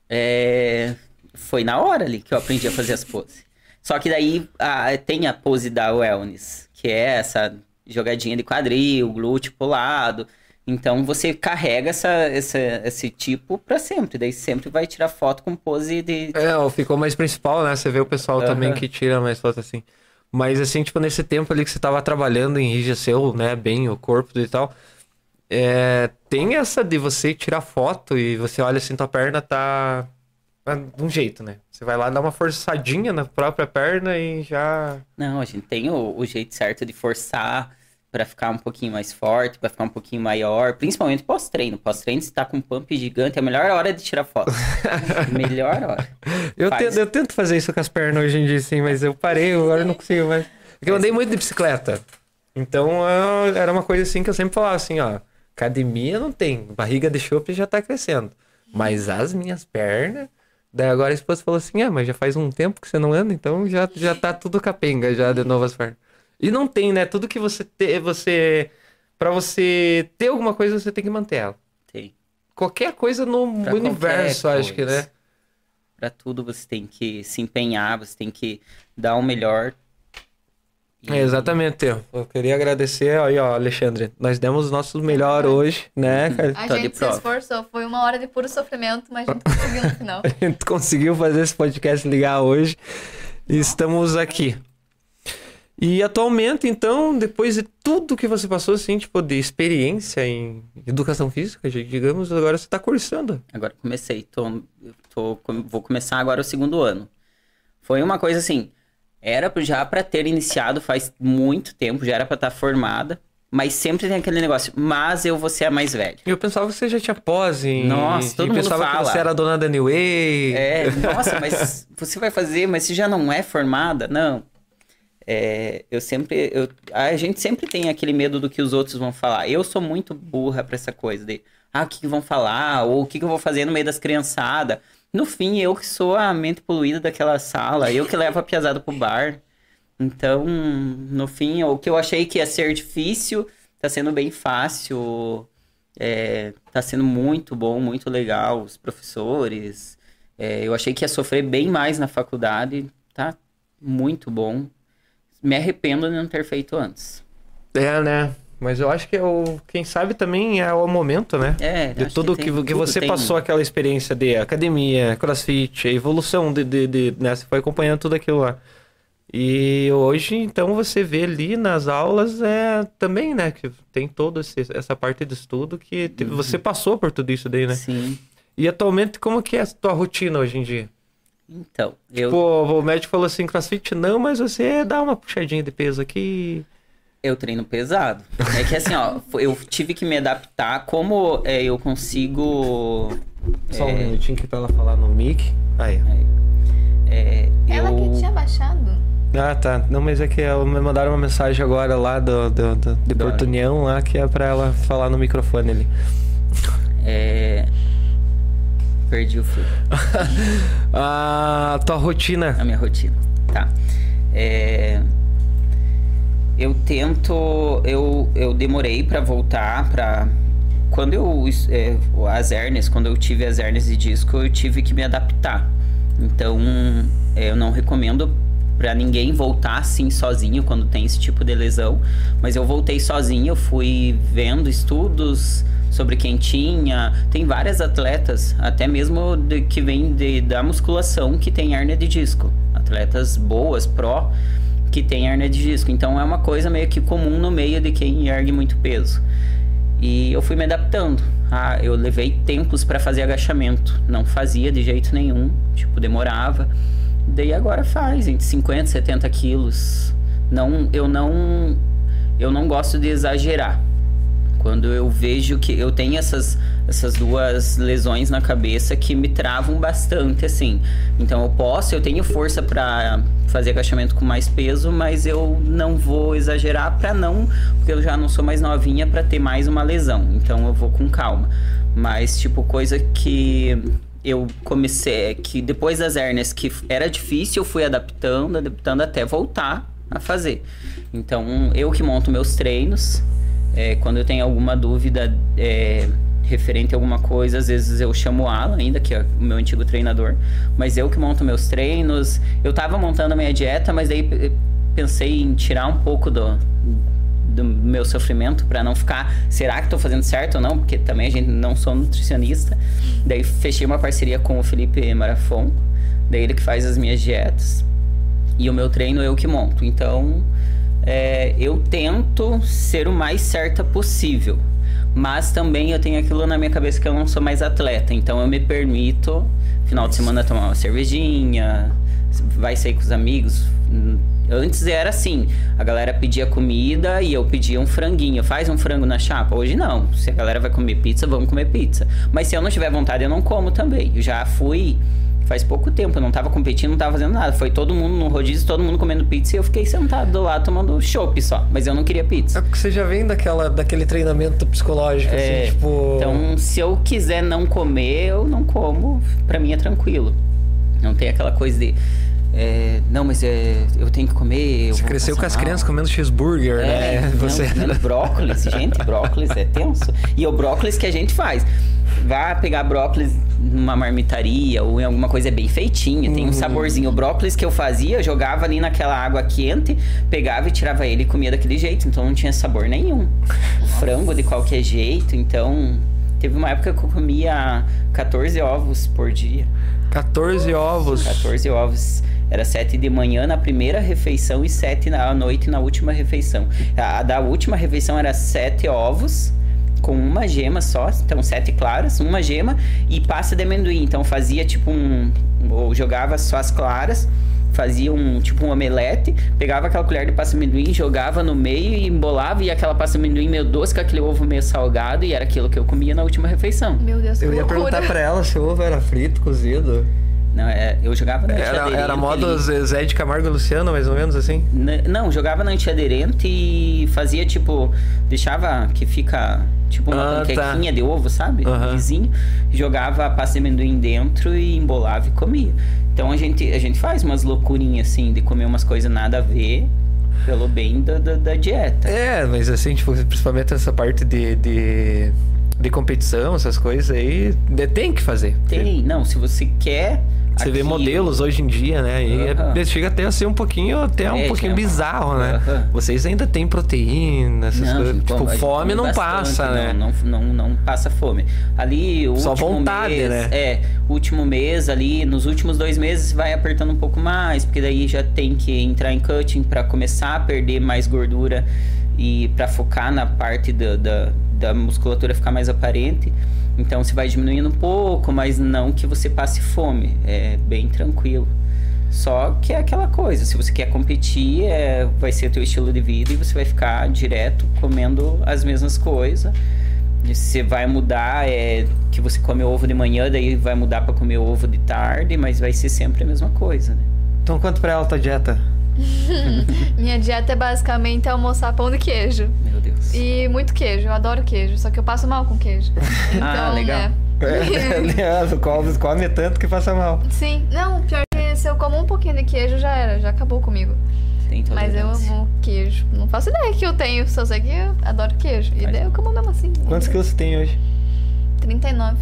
é, foi na hora ali que eu aprendi a fazer as poses. Só que daí a- tem a pose da wellness, que é essa jogadinha de quadril, glúteo pro lado. Então você carrega essa, essa- esse tipo pra sempre. Daí sempre vai tirar foto com pose de. É, ficou mais principal, né? Você vê o pessoal também Aham. que tira mais foto assim. Mas assim, tipo, nesse tempo ali que você tava trabalhando, enrijeceu, né, bem o corpo e tal. É, tem essa de você tirar foto e você olha assim, tua perna tá ah, de um jeito, né? Você vai lá dar uma forçadinha na própria perna e já. Não, a gente tem o, o jeito certo de forçar pra ficar um pouquinho mais forte, pra ficar um pouquinho maior, principalmente pós-treino. Pós-treino, se tá com um pump gigante, é a melhor hora de tirar foto. [laughs] melhor hora. Eu, tento, eu tento fazer isso com as pernas hoje em dia, sim, mas eu parei, agora eu não consigo mais. Porque eu andei muito de bicicleta. Então ah, era uma coisa assim que eu sempre falava assim, ó. Academia não tem, barriga de chope já tá crescendo. Mas as minhas pernas. Daí agora a esposa falou assim: ah, mas já faz um tempo que você não anda, então já, já tá tudo capenga já de novo as pernas. E não tem, né? Tudo que você ter, você. Pra você ter alguma coisa, você tem que manter ela. Tem. Qualquer coisa no Pra universo, acho que, né? Pra tudo você tem que se empenhar, você tem que dar o melhor. É, exatamente, Theo. Eu queria agradecer aí, ó, Alexandre. Nós demos o nosso melhor hoje, né? A Tá gente se prova. esforçou, foi uma hora de puro sofrimento, mas a gente conseguiu no final. [laughs] A gente conseguiu fazer esse podcast ligar hoje e estamos aqui. E atualmente, então, depois de tudo que você passou, assim, tipo, de experiência em educação física, digamos, agora você tá cursando. Agora comecei, tô, tô, vou começar agora o segundo ano. Foi uma coisa assim, era já pra ter iniciado faz muito tempo, já era pra estar formada, mas sempre tem aquele negócio, mas eu vou ser a mais velha. Eu pensava que você já tinha pós em... Nossa, todo mundo pensava fala. que você era a dona da New Way. É, nossa, mas [laughs] você vai fazer, mas você já não é formada? Não. É, eu sempre, eu, a gente sempre tem aquele medo do que os outros vão falar. Eu sou muito burra pra essa coisa de, ah, o que, que vão falar, ou o que, que eu vou fazer no meio das criançadas. No fim, eu que sou a mente poluída daquela sala, eu que levo a piazada pro bar. Então, no fim, o que eu achei que ia ser difícil, tá sendo bem fácil. É, tá sendo muito bom, muito legal. Os professores. É, eu achei que ia sofrer bem mais na faculdade. Tá muito bom. Me arrependo de não ter feito antes. É, né? Mas eu acho que é o, quem sabe também é o momento, né? É, De tudo que, que, tudo você tem- passou aquela experiência de academia, crossfit, a evolução de, de, de- né? Você foi acompanhando tudo aquilo lá. E hoje, então, você vê ali nas aulas é também, né? Que tem toda essa parte de estudo que te- Uhum. você passou por tudo isso daí, né? Sim. E atualmente, como que é a tua rotina hoje em dia? Então, eu, Pô, o médico falou assim, crossfit não, mas você dá uma puxadinha de peso aqui. Eu treino pesado. É que assim, ó, eu tive que me adaptar como é, eu consigo. Só um é, minutinho que pra ela falar no mic. Aí. é, Ela eu... que tinha baixado. Ah, tá. Não, mas é que ela me mandaram uma mensagem agora lá do, do, do- de Da- Porto União, lá, que é pra ela falar no microfone ali. é, Perdi o fio. a [laughs] tua rotina. a minha rotina. Tá. É, Eu tento. Eu, eu demorei pra voltar pra. Quando eu. É, as hernias, quando eu tive as hernias de disco, eu tive que me adaptar. Então, eu não recomendo pra ninguém voltar assim sozinho quando tem esse tipo de lesão. Mas eu voltei sozinho, eu fui vendo estudos sobre quem tinha. Tem várias atletas, até mesmo de- que vêm de- da musculação, que tem hernia de disco. Atletas boas, pró, que tem hernia de disco. Então é uma coisa meio que comum no meio de quem ergue muito peso. E eu fui me adaptando. Ah, eu levei tempos para fazer agachamento. Não fazia de jeito nenhum. Tipo, demorava. Daí agora faz, entre 50 e 70 quilos. Não, eu não. Eu não gosto de exagerar. Quando eu vejo que eu tenho essas, essas duas lesões na cabeça que me travam bastante, assim. Então eu posso, eu tenho força para fazer agachamento com mais peso, mas eu não vou exagerar para não, porque eu já não sou mais novinha para ter mais uma lesão. Então eu vou com calma. Mas tipo coisa que eu comecei, que depois das hérnias que era difícil, eu fui adaptando, adaptando até voltar a fazer. Então eu que monto meus treinos. É, quando eu tenho alguma dúvida é, referente a alguma coisa, às vezes eu chamo o Alan ainda, que é o meu antigo treinador. Mas eu que monto meus treinos. Eu tava montando a minha dieta, mas daí eh, pensei em tirar um pouco do, do meu sofrimento para não ficar, será que tô fazendo certo ou não? Porque também a gente não sou nutricionista. Daí fechei uma parceria com o Felipe Marafon, daí ele que faz as minhas dietas. E o meu treino eu que monto. Então, é, eu tento ser o mais certa possível. Mas também eu tenho aquilo na minha cabeça que eu não sou mais atleta. Então eu me permito, final de semana, tomar uma cervejinha, vai sair com os amigos. Antes era assim, a galera pedia comida e eu pedia um franguinho. Faz um frango na chapa. Hoje não. Se a galera vai comer pizza, vamos comer pizza. Mas se eu não tiver vontade, eu não como também. Eu já fui faz pouco tempo, eu não tava competindo, não tava fazendo nada. Foi todo mundo no rodízio, todo mundo comendo pizza e eu fiquei sentado do lado tomando chopp só. Mas eu não queria pizza. É porque você já vem daquela, daquele treinamento psicológico, É, assim, tipo. Então, se eu quiser não comer, eu não como. Pra mim é tranquilo. Não tem aquela coisa de. é, não, mas é, eu tenho que comer. Você cresceu com as mal. crianças comendo cheeseburger, É, né? não, [laughs] Você. comendo brócolis, gente, brócolis é tenso. E o brócolis que a gente faz. Vá pegar brócolis numa marmitaria ou em alguma coisa bem feitinha, tem um saborzinho. O brócolis que eu fazia, eu jogava ali naquela água quente, pegava e tirava ele e comia daquele jeito, então não tinha sabor nenhum. O frango de qualquer jeito, então teve uma época que eu comia 14 ovos por dia. 14 ovos. 14 ovos. Era 7 de manhã na primeira refeição e 7 à noite na última refeição. A, a da última refeição era 7 ovos com uma gema só, então 7 claras, uma gema e pasta de amendoim. Então fazia tipo um. Ou jogava só as claras, fazia um tipo um omelete, pegava aquela colher de pasta de amendoim, jogava no meio e embolava e aquela pasta de amendoim meio doce com aquele ovo meio salgado e era aquilo que eu comia na última refeição. Meu Deus, que Eu ia loucura. perguntar pra ela se o ovo era frito, cozido. Não, é, eu jogava no Era, antiaderente era modo ali. Zé de Camargo e Luciano, mais ou menos assim? N- Não, jogava no antiaderente e fazia tipo. Deixava que fica tipo uma Ah, tá. panquequinha de ovo, sabe? Lisinho. Jogava a pasta de amendoim dentro e embolava e comia. Então a gente, a gente faz umas loucurinhas assim de comer umas coisas nada a ver pelo bem da, da, da dieta. É, mas assim, tipo, principalmente essa parte de, de de competição, essas coisas aí, tem que fazer. Tem, não, se você quer. Você vê aquilo- modelos hoje em dia, né? E Aham. é- chega até a ser um pouquinho, até um É, pouquinho já- bizarro, né? Vocês ainda têm proteína, essas Não, coisas. Tipo, fome não bastante, passa, né? Não, não, não, passa fome. Ali, o Só último vontade, mês, né? É, o último mês ali, nos últimos dois meses vai apertando um pouco mais, porque daí já tem que entrar em cutting para começar a perder mais gordura e para focar na parte da, da, da musculatura ficar mais aparente. Então você vai diminuindo um pouco, mas não que você passe fome. É bem tranquilo. Só que é aquela coisa, se você quer competir, é, vai ser teu estilo de vida e você vai ficar direto comendo as mesmas coisas. Você vai mudar, é que você come ovo de manhã, daí vai mudar para comer ovo de tarde, mas vai ser sempre a mesma coisa, né? Então quanto pra ela a tua dieta? [laughs] Minha dieta é basicamente almoçar pão de queijo. Meu Deus. E muito queijo, eu adoro queijo, só que eu passo mal com queijo. [laughs] Então, Ah, legal. né? [laughs] Leandro, come, come tanto que passa mal. Sim, não, pior que se eu como um pouquinho de queijo já era, já acabou comigo. Mas eu amo queijo. Não faço ideia que eu tenho, só sei que eu adoro queijo. E daí eu como mesmo assim. Quantos quilos você tem hoje? 39,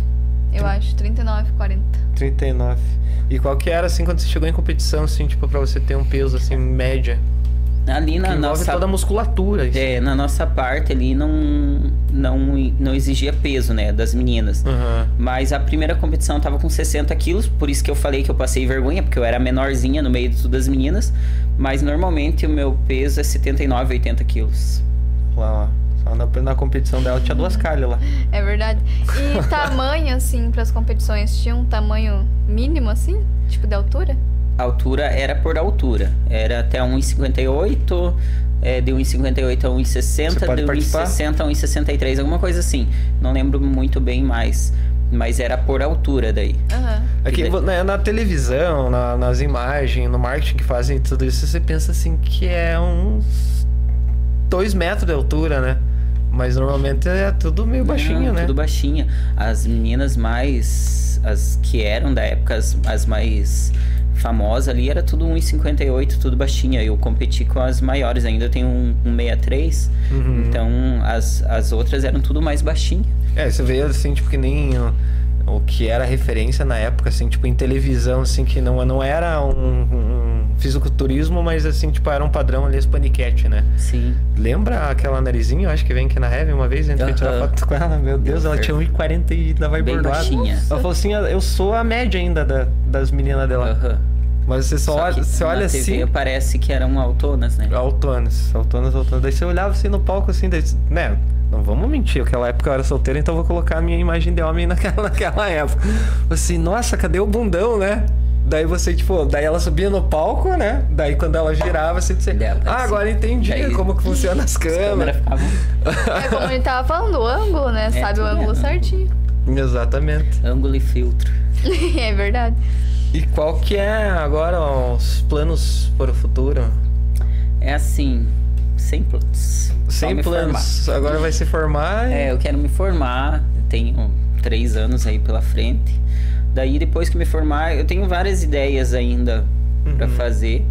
eu acho. 39, 40. 39. E qual que era, assim, quando você chegou em competição, assim, tipo, pra você ter um peso, assim, média? Ali Que na envolve nossa toda a musculatura. isso. É, na nossa parte ali não, não, não exigia peso, né, das meninas. Aham. Mas a primeira competição eu tava com 60 quilos, por isso que eu falei que eu passei vergonha, porque eu era menorzinha no meio de todas as meninas. Mas normalmente o meu peso é 79, 80 quilos. Lá, ó. Só na, na competição dela tinha duas calhas lá. É verdade. E [laughs] tamanho, assim, pras competições, tinha um tamanho mínimo, assim? Tipo, de altura? A altura era por altura. Era até 1,58, é, de 1,58 a Você 1,60, pode de participar? 1,60 a 1,63, alguma coisa assim. Não lembro muito bem mais. Mas era por altura daí. Aham. Aqui Que daí- né, na televisão, na- nas imagens, no marketing que fazem tudo isso, você pensa assim que é uns dois metros de altura, né? Mas normalmente é tudo meio baixinho, Não, né? Tudo baixinha. As meninas mais. As que eram da época, as, as mais famosas ali, era tudo 1,58, tudo baixinha. Eu competi com as maiores ainda, eu tenho um, um 63. Uhum. Então as, as outras eram tudo mais baixinha. É, você vê assim, tipo, que nem o, o que era referência na época, assim, tipo, em televisão, assim, que não, não era um, um fisiculturismo, mas assim, tipo, era um padrão ali, as paniquete, né? Sim. Lembra aquela narizinho, acho que vem aqui na Heaven uma vez, a gente foi tirar Aham. foto com ela, meu Deus, ela tinha 1,40 e ainda vai baixinha. Ela falou assim, eu sou a média ainda da- das meninas dela. Aham. Mas você só, Só olha, você olha TV assim. parece que eram autonas, né? Autonas, autonas, autonas. Daí você olhava assim no palco assim, daí, né? Não vamos mentir, aquela época eu era solteiro, então eu vou colocar a minha imagem de homem naquela, [laughs] naquela época. Assim, nossa, cadê o bundão, né? Daí você, tipo, daí ela subia no palco, né? Daí quando ela girava, você dizia, Dela, ah, assim. agora entendi Daí como que funciona as As câmeras câmeras. ficavam [laughs] É como a gente tava falando, o ângulo, né? Sabe o ângulo é. certinho. Exatamente. ângulo e filtro. [laughs] é verdade. E qual que é agora os planos para o futuro? É assim, sem planos. Sem planos. Agora vai se formar. e- É, eu quero me formar, tenho três anos aí pela frente. Daí depois que me formar, eu tenho várias ideias ainda Uhum. fazer,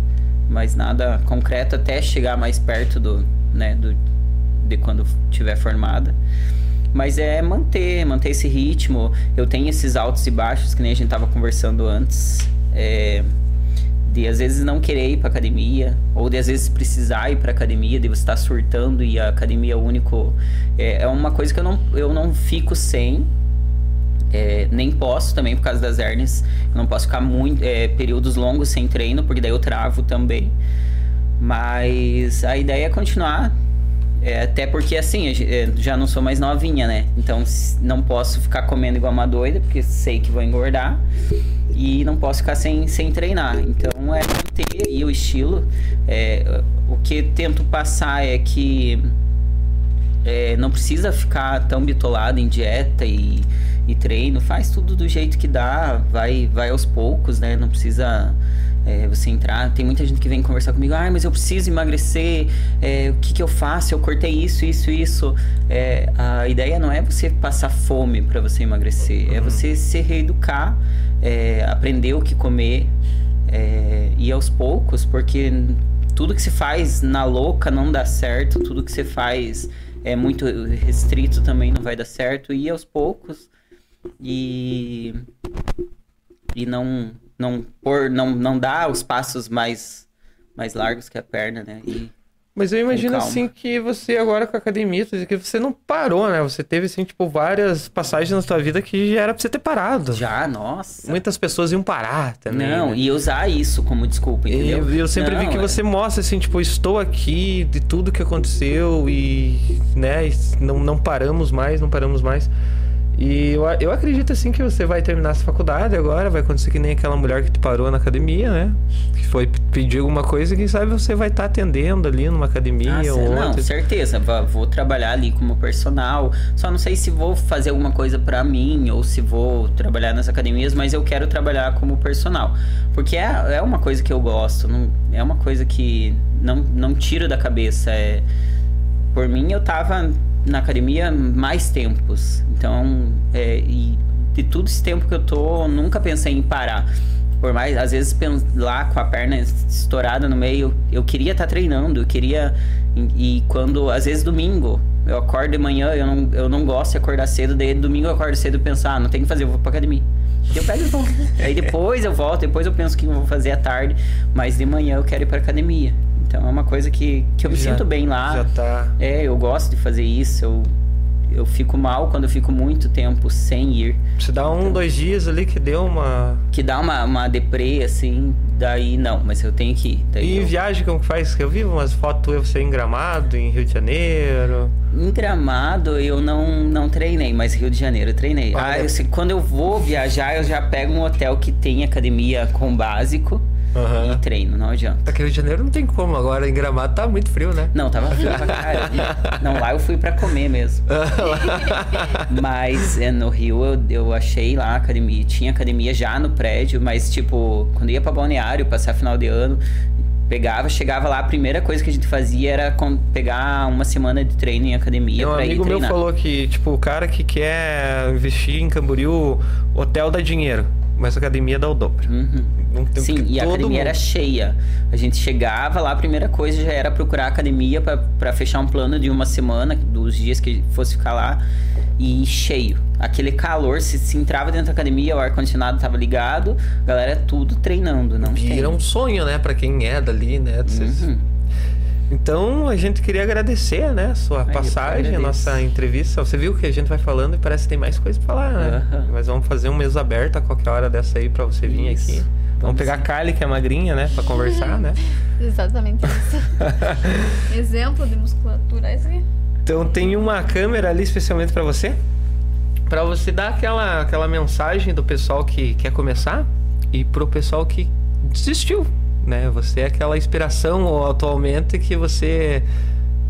mas nada concreto até chegar mais perto do, né, do, de quando tiver formada. Mas é manter, manter esse ritmo. Eu tenho esses altos e baixos que nem a gente tava conversando antes. É, de às vezes não querer ir pra academia, ou de às vezes precisar ir pra academia, de você estar surtando e a academia é o único. É, é uma coisa que eu não, eu não fico sem. É, nem posso também por causa das hernias. Eu não posso ficar muito é, períodos longos sem treino, porque daí eu travo também. Mas a ideia é continuar. É, até porque assim, já não sou mais novinha, né? Então não posso ficar comendo igual uma doida, porque sei que vou engordar. E não posso ficar sem, sem treinar. Então é manter aí o estilo. É, o que tento passar é que é, não precisa ficar tão bitolado em dieta e, e treino. Faz tudo do jeito que dá, vai, vai aos poucos, né? Não precisa é, você entrar. Tem muita gente que vem conversar comigo, ah, mas eu preciso emagrecer, é, o que, que eu faço? Eu cortei isso, isso, isso. É, a ideia não é você passar fome para você emagrecer, é você se reeducar, é, aprender o que comer é, e aos poucos, porque tudo que se faz na louca não dá certo, tudo que você faz é muito restrito também não vai dar certo. E aos poucos. E. E não. Não, por, não, não dar os passos mais, mais largos que a perna, né? E, Mas eu imagino assim que você agora com a academia, que você não parou, né? Você teve assim, tipo, várias passagens na sua vida que já era pra você ter parado. já, nossa. Muitas pessoas iam parar também. não, né? e usar isso como desculpa, entendeu? eu, eu sempre vi Não, que é- você mostra assim, tipo, estou aqui de tudo que aconteceu e, né, não, não paramos mais, não paramos mais. E eu, eu acredito assim que você vai terminar essa faculdade agora, vai acontecer que nem aquela mulher que te parou na academia, né? Que foi pedir alguma coisa e quem sabe você vai estar atendendo ali numa academia Ah, ou não, outra. certeza. Vou trabalhar ali como personal. Só não sei se vou fazer alguma coisa pra mim ou se vou trabalhar nas academias, mas eu quero trabalhar como personal. Porque é, é uma coisa que eu gosto. Não, é uma coisa que não, não tiro da cabeça. É, por mim, eu tava na academia mais tempos. Então, é, e de todo esse tempo que eu tô, nunca pensei em parar. Por mais, às vezes, lá com a perna estourada no meio, eu queria estar treinando, eu queria. E, e quando, às vezes, domingo, eu acordo de manhã, eu não, eu não gosto de acordar cedo, daí domingo eu acordo cedo e penso, ah, não tem o que fazer, eu vou pra academia. E eu pego e vou. [laughs] Aí depois eu volto, depois eu penso o que eu vou fazer à tarde, mas de manhã eu quero ir pra academia. Então é uma coisa que, que eu me Já- sinto bem lá. Já tá. É, eu gosto de fazer isso. Eu, eu fico mal quando eu fico muito tempo sem ir. Você dá um, dois dias ali que deu uma. Que dá uma, uma deprê, assim, daí não, mas eu tenho que ir. E eu- viagem, como que faz? Eu vi umas fotos você em Gramado, em Rio de Janeiro. Em Gramado eu não, não treinei, mas Rio de Janeiro eu treinei. Olha. Ah, eu quando eu vou viajar, eu já pego um hotel que tem academia com básico Aham. e treino, não adianta. Aqui no Rio de Janeiro não tem como, agora em Gramado tá muito frio, né? Não, tava frio pra [laughs] caralho. Não, lá eu fui pra comer mesmo. [laughs] Mas é, no Rio eu, eu achei lá a academia. Tinha academia já no prédio, mas tipo, quando ia pra balneário, passar final de ano, pegava, chegava lá, a primeira coisa que a gente fazia era com- pegar uma semana de treino em academia um pra ir amigo meu treinar. falou que, tipo, o cara que quer investir em Camboriú, hotel dá dinheiro, mas a academia dá o dobro. Uhum. Tem Sim, e a academia mundo- era cheia. A gente chegava lá, a primeira coisa já era procurar a academia pra- pra fechar um plano de uma semana, dos dias que fosse ficar lá, e cheio. Aquele calor, se, se entrava dentro da academia, o ar-condicionado tava ligado, a galera tudo treinando, não Vira tem. um sonho, né, pra quem é dali, né? Vocês- Uhum. Então a gente queria agradecer, né, a sua Ai, passagem, a nossa entrevista. Você viu que a gente vai falando e parece que tem mais coisa pra falar, né? Aham. Mas vamos fazer um mês aberto a qualquer hora dessa aí pra você vir Isso. aqui. Vamos, Vamos pegar a sim. Kylie, que é magrinha, né, pra conversar, né? [laughs] Exatamente isso. [laughs] Exemplo de musculatura. é Esse. Então tem uma câmera ali especialmente pra você, Pra você dar aquela, aquela mensagem do pessoal que quer começar e pro pessoal que desistiu, né? Você é aquela inspiração ou, atualmente que você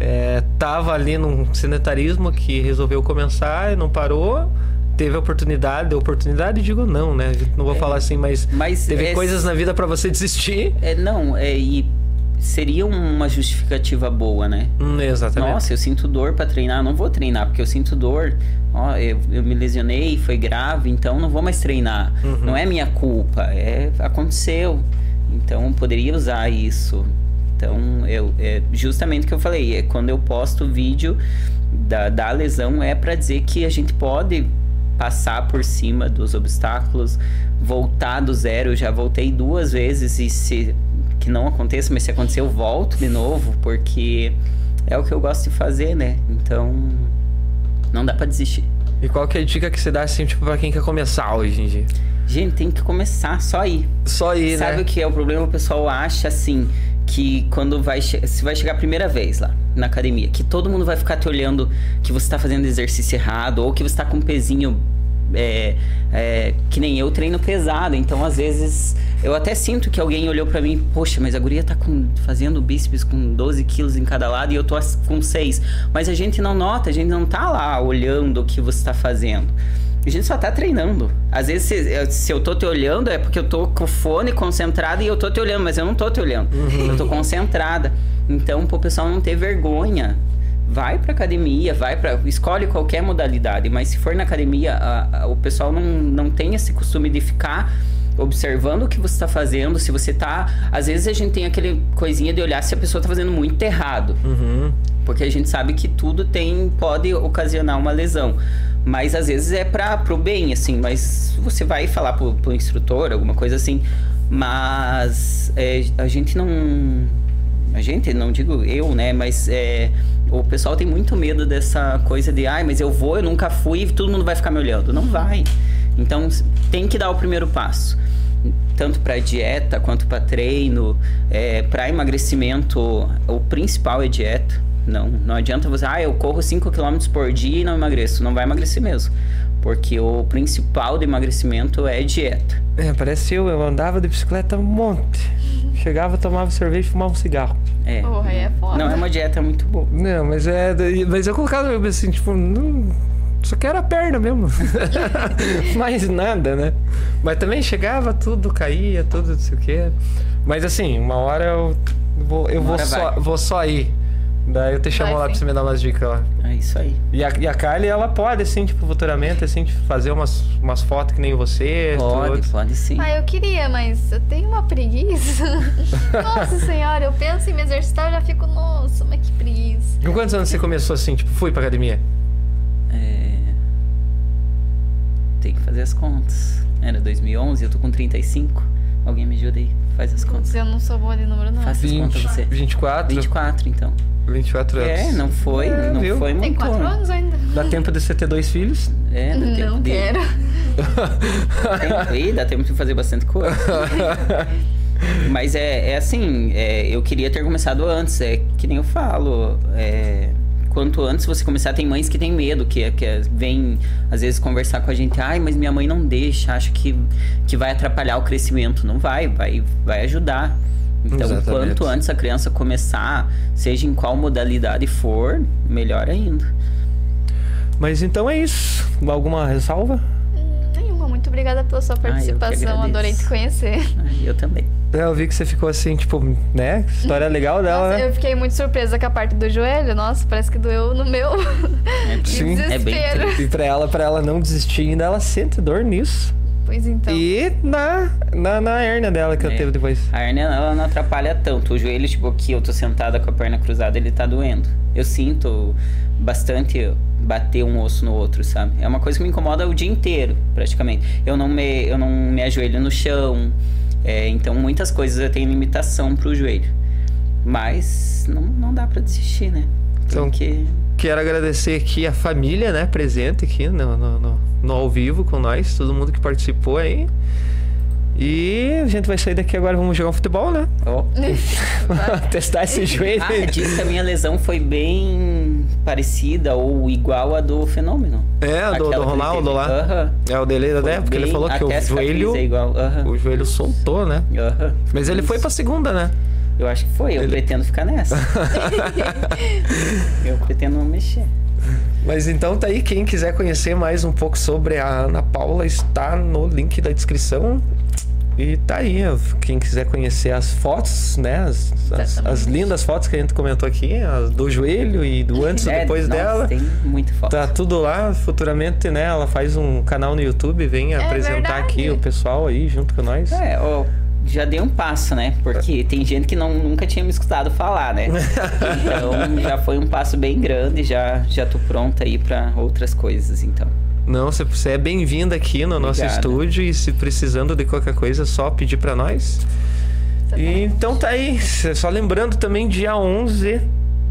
é, tava ali num sedentarismo que resolveu começar e não parou. Teve a oportunidade, oportunidade, digo não, né? Não vou falar assim, mas, Mas teve é- coisas na vida pra você desistir. É, não, é, e seria uma justificativa boa, né? Hum, exatamente. Nossa, eu sinto dor pra treinar, não vou treinar, porque eu sinto dor. Ó, eu, eu me lesionei, foi grave, então não vou mais treinar. Uhum. Não é minha culpa, é aconteceu. Então poderia usar isso. Então, eu, é justamente o que eu falei, é quando eu posto vídeo da, da lesão é pra dizer que a gente pode passar por cima dos obstáculos, voltar do zero. Eu já voltei duas vezes e se que não aconteça, mas se acontecer eu volto de novo, porque é o que eu gosto de fazer, né? Então, não dá pra desistir. E qual que é a dica que você dá, assim, tipo, pra quem quer começar hoje em dia? Gente, tem que começar só ir. Só ir, Sabe né? o que é o problema? O pessoal acha assim que quando vai se vai chegar a primeira vez lá na academia, que todo mundo vai ficar te olhando que você tá fazendo exercício errado ou que você tá com um pezinho é, é, que nem eu treino pesado, então às vezes eu até sinto que alguém olhou pra mim, poxa, mas a guria tá com, fazendo bíceps com 12 quilos em cada lado e eu tô com 6. Mas a gente não nota, a gente não tá lá olhando o que você tá fazendo. A gente só tá treinando. Às vezes, se, eu- se eu tô te olhando, é porque eu tô com o fone concentrado e eu tô te olhando, mas eu não tô te olhando. Eu tô concentrada. Então, pro pessoal não ter vergonha, vai pra academia, vai para Escolhe qualquer modalidade, mas se for na academia, a- a- o pessoal não, não tem esse costume de ficar observando o que você tá fazendo, se você tá. Às vezes a gente tem aquele coisinha de olhar se a pessoa tá fazendo muito errado. Uhum. Porque a gente sabe que tudo tem pode ocasionar uma lesão. Mas às vezes é para pro bem, assim. Mas você vai falar pro, pro instrutor, alguma coisa assim. Mas é, a gente não. A gente, não digo eu, né? Mas é, o pessoal tem muito medo dessa coisa de, ai, mas eu vou, eu nunca fui, todo mundo vai ficar me olhando. Não vai. Então tem que dar o primeiro passo. Tanto para dieta quanto para treino, é, para emagrecimento, o principal é dieta. Não, não adianta você, ah, eu corro 5 km por dia e não emagreço. Não vai emagrecer mesmo. Porque o principal do emagrecimento é dieta. É, parece eu, eu andava de bicicleta um monte. Chegava, tomava cerveja e fumava um cigarro. É. Porra, aí é foda. Não é uma dieta muito boa. Não, mas é. Mas eu colocava assim, tipo, não, só quero a perna mesmo. [laughs] [laughs] Mais nada, né? Mas também chegava, tudo caía, tudo não sei o quê. Mas assim, uma hora eu vou, eu vou hora só, vou só ir. Daí eu te chamo Vai lá pra sim. você me dar umas dicas lá. É isso aí. E a, e a Kylie, ela pode, assim, tipo, futuramente, assim, tipo, fazer umas, umas fotos que nem você. Pode, tudo. pode sim. Ah, eu queria, mas eu tenho uma preguiça. [laughs] nossa senhora, eu penso em me exercitar e já fico, nossa, mas que preguiça. Com quantos anos você começou assim, tipo, fui pra academia? É... Tem que fazer as contas. Era 2011, eu tô com 35. Alguém me ajuda aí, faz as contas. Eu não sou boa de número, não. Faça as contas você. 24? 24, então. 24 anos. É, não foi, É, não viu? foi Tem muito. quatro anos ainda. Dá tempo de você ter dois filhos? É, dá tempo Não de... quero. Tempo, Ih, dá tempo de fazer bastante coisa. [laughs] Mas é, é assim, é, eu queria ter começado antes, é que nem eu falo. é, quanto antes você começar, tem mães que têm medo, que, que vem às vezes conversar com a gente, ai, mas minha mãe não deixa, acha que, que vai atrapalhar o crescimento. Não vai, vai, vai ajudar. Então, Exatamente. quanto antes a criança começar, seja em qual modalidade for, melhor ainda. Mas então é isso. Alguma ressalva? Muito obrigada pela sua Ah, participação. agradeço. Adorei te conhecer. Ah, Eu também. É, Eu vi que você ficou assim, tipo, né? História [laughs] legal dela, Nossa, né? eu fiquei muito surpresa com a parte do joelho. Nossa, parece que doeu no meu. É, [laughs] Sim. é bem Desespero. triste. E pra ela, pra ela não desistir ainda, ela sente dor nisso. Pois então. E na, na, na hérnia dela que É. teve depois. A hernia, ela não atrapalha tanto. O joelho, tipo, aqui eu tô sentada com a perna cruzada, ele tá doendo. Eu sinto bastante bater um osso no outro, sabe? É uma coisa que me incomoda o dia inteiro, praticamente. Eu não me, eu não me ajoelho no chão. é, então, muitas coisas eu tenho limitação pro joelho. Mas não, não dá pra desistir, né? Então- Porque... Quero agradecer aqui a família, né? Presente aqui no, no, no, no ao vivo com nós, todo mundo que participou aí. E a gente vai sair daqui agora, vamos jogar um futebol, né? Ó. [laughs] [laughs] Testar esse joelho. Ah, diz que a minha lesão foi bem parecida ou igual à do fenômeno. É, a do, do Ronaldo lá. Aham. É o dele, né? Porque ele falou que o joelho. É igual. aham. O joelho soltou, né? Aham. Mas ele foi pra segunda, né? Eu acho que foi, eu Ele- pretendo ficar nessa. [laughs] eu pretendo não mexer. Mas então tá aí, quem quiser conhecer mais um pouco sobre a Ana Paula, está no link da descrição. E tá aí, quem quiser conhecer as fotos, né? As, as- as lindas fotos que a gente comentou aqui, as do joelho e do antes e É, depois nossa, dela. Tem muita foto. Tá tudo lá, futuramente, né? Ela faz um canal no YouTube, vem apresentar verdade. aqui o pessoal aí junto com nós. É, ó, já dei um passo, né? Porque tem gente que não, nunca tinha me escutado falar, né? [laughs] Então já foi um passo bem grande, já, já tô pronta aí pra outras coisas, então. Não, você- é bem-vinda aqui no nosso Obrigado. estúdio e se precisando de qualquer coisa, é só pedir pra nós. E, então tá aí, só lembrando também dia 11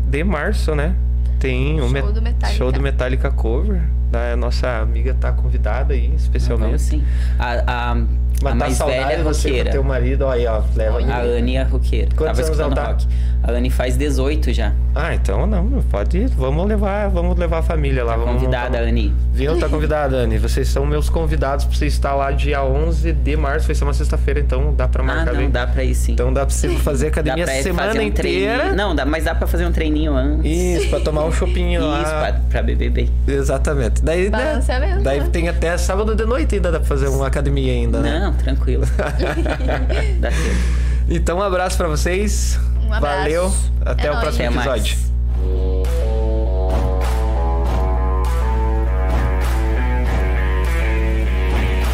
de março, né? Tem o Show Met- do Metallica. show do Metallica Cover. Da nossa amiga tá convidada aí, especialmente. Vamos sim. A, a, a Matar mais saudade velha você com teu marido, ó, aí, ó, leva A aí. Anne é a roqueira. Quantos Tava escutando tá? rock. A Anne faz 18 já. Ah, então não, pode ir. Vamos levar, vamos levar a família lá. vamos Convidada, montar- Anne. Viu? Tá convidada, Anne. Vocês são meus convidados pra você estar lá dia 11 de março. Vai ser uma sexta-feira, então dá pra Ah, marcar não, bem. dá pra ir sim. Então dá pra você [laughs] fazer dá academia pra a ir semana fazer um inteira. treininho. Não, dá, mas dá pra fazer um treininho antes. Isso, pra tomar um chopinho [laughs] lá. Isso, pra, pra beber bem. Exatamente. Daí, né? Daí tem até sábado de noite ainda dá pra fazer uma academia ainda, né? Não, tranquilo. [laughs] dá tempo. Então um abraço pra vocês. Um abraço. Valeu. Até É o nóis. próximo Até mais. episódio.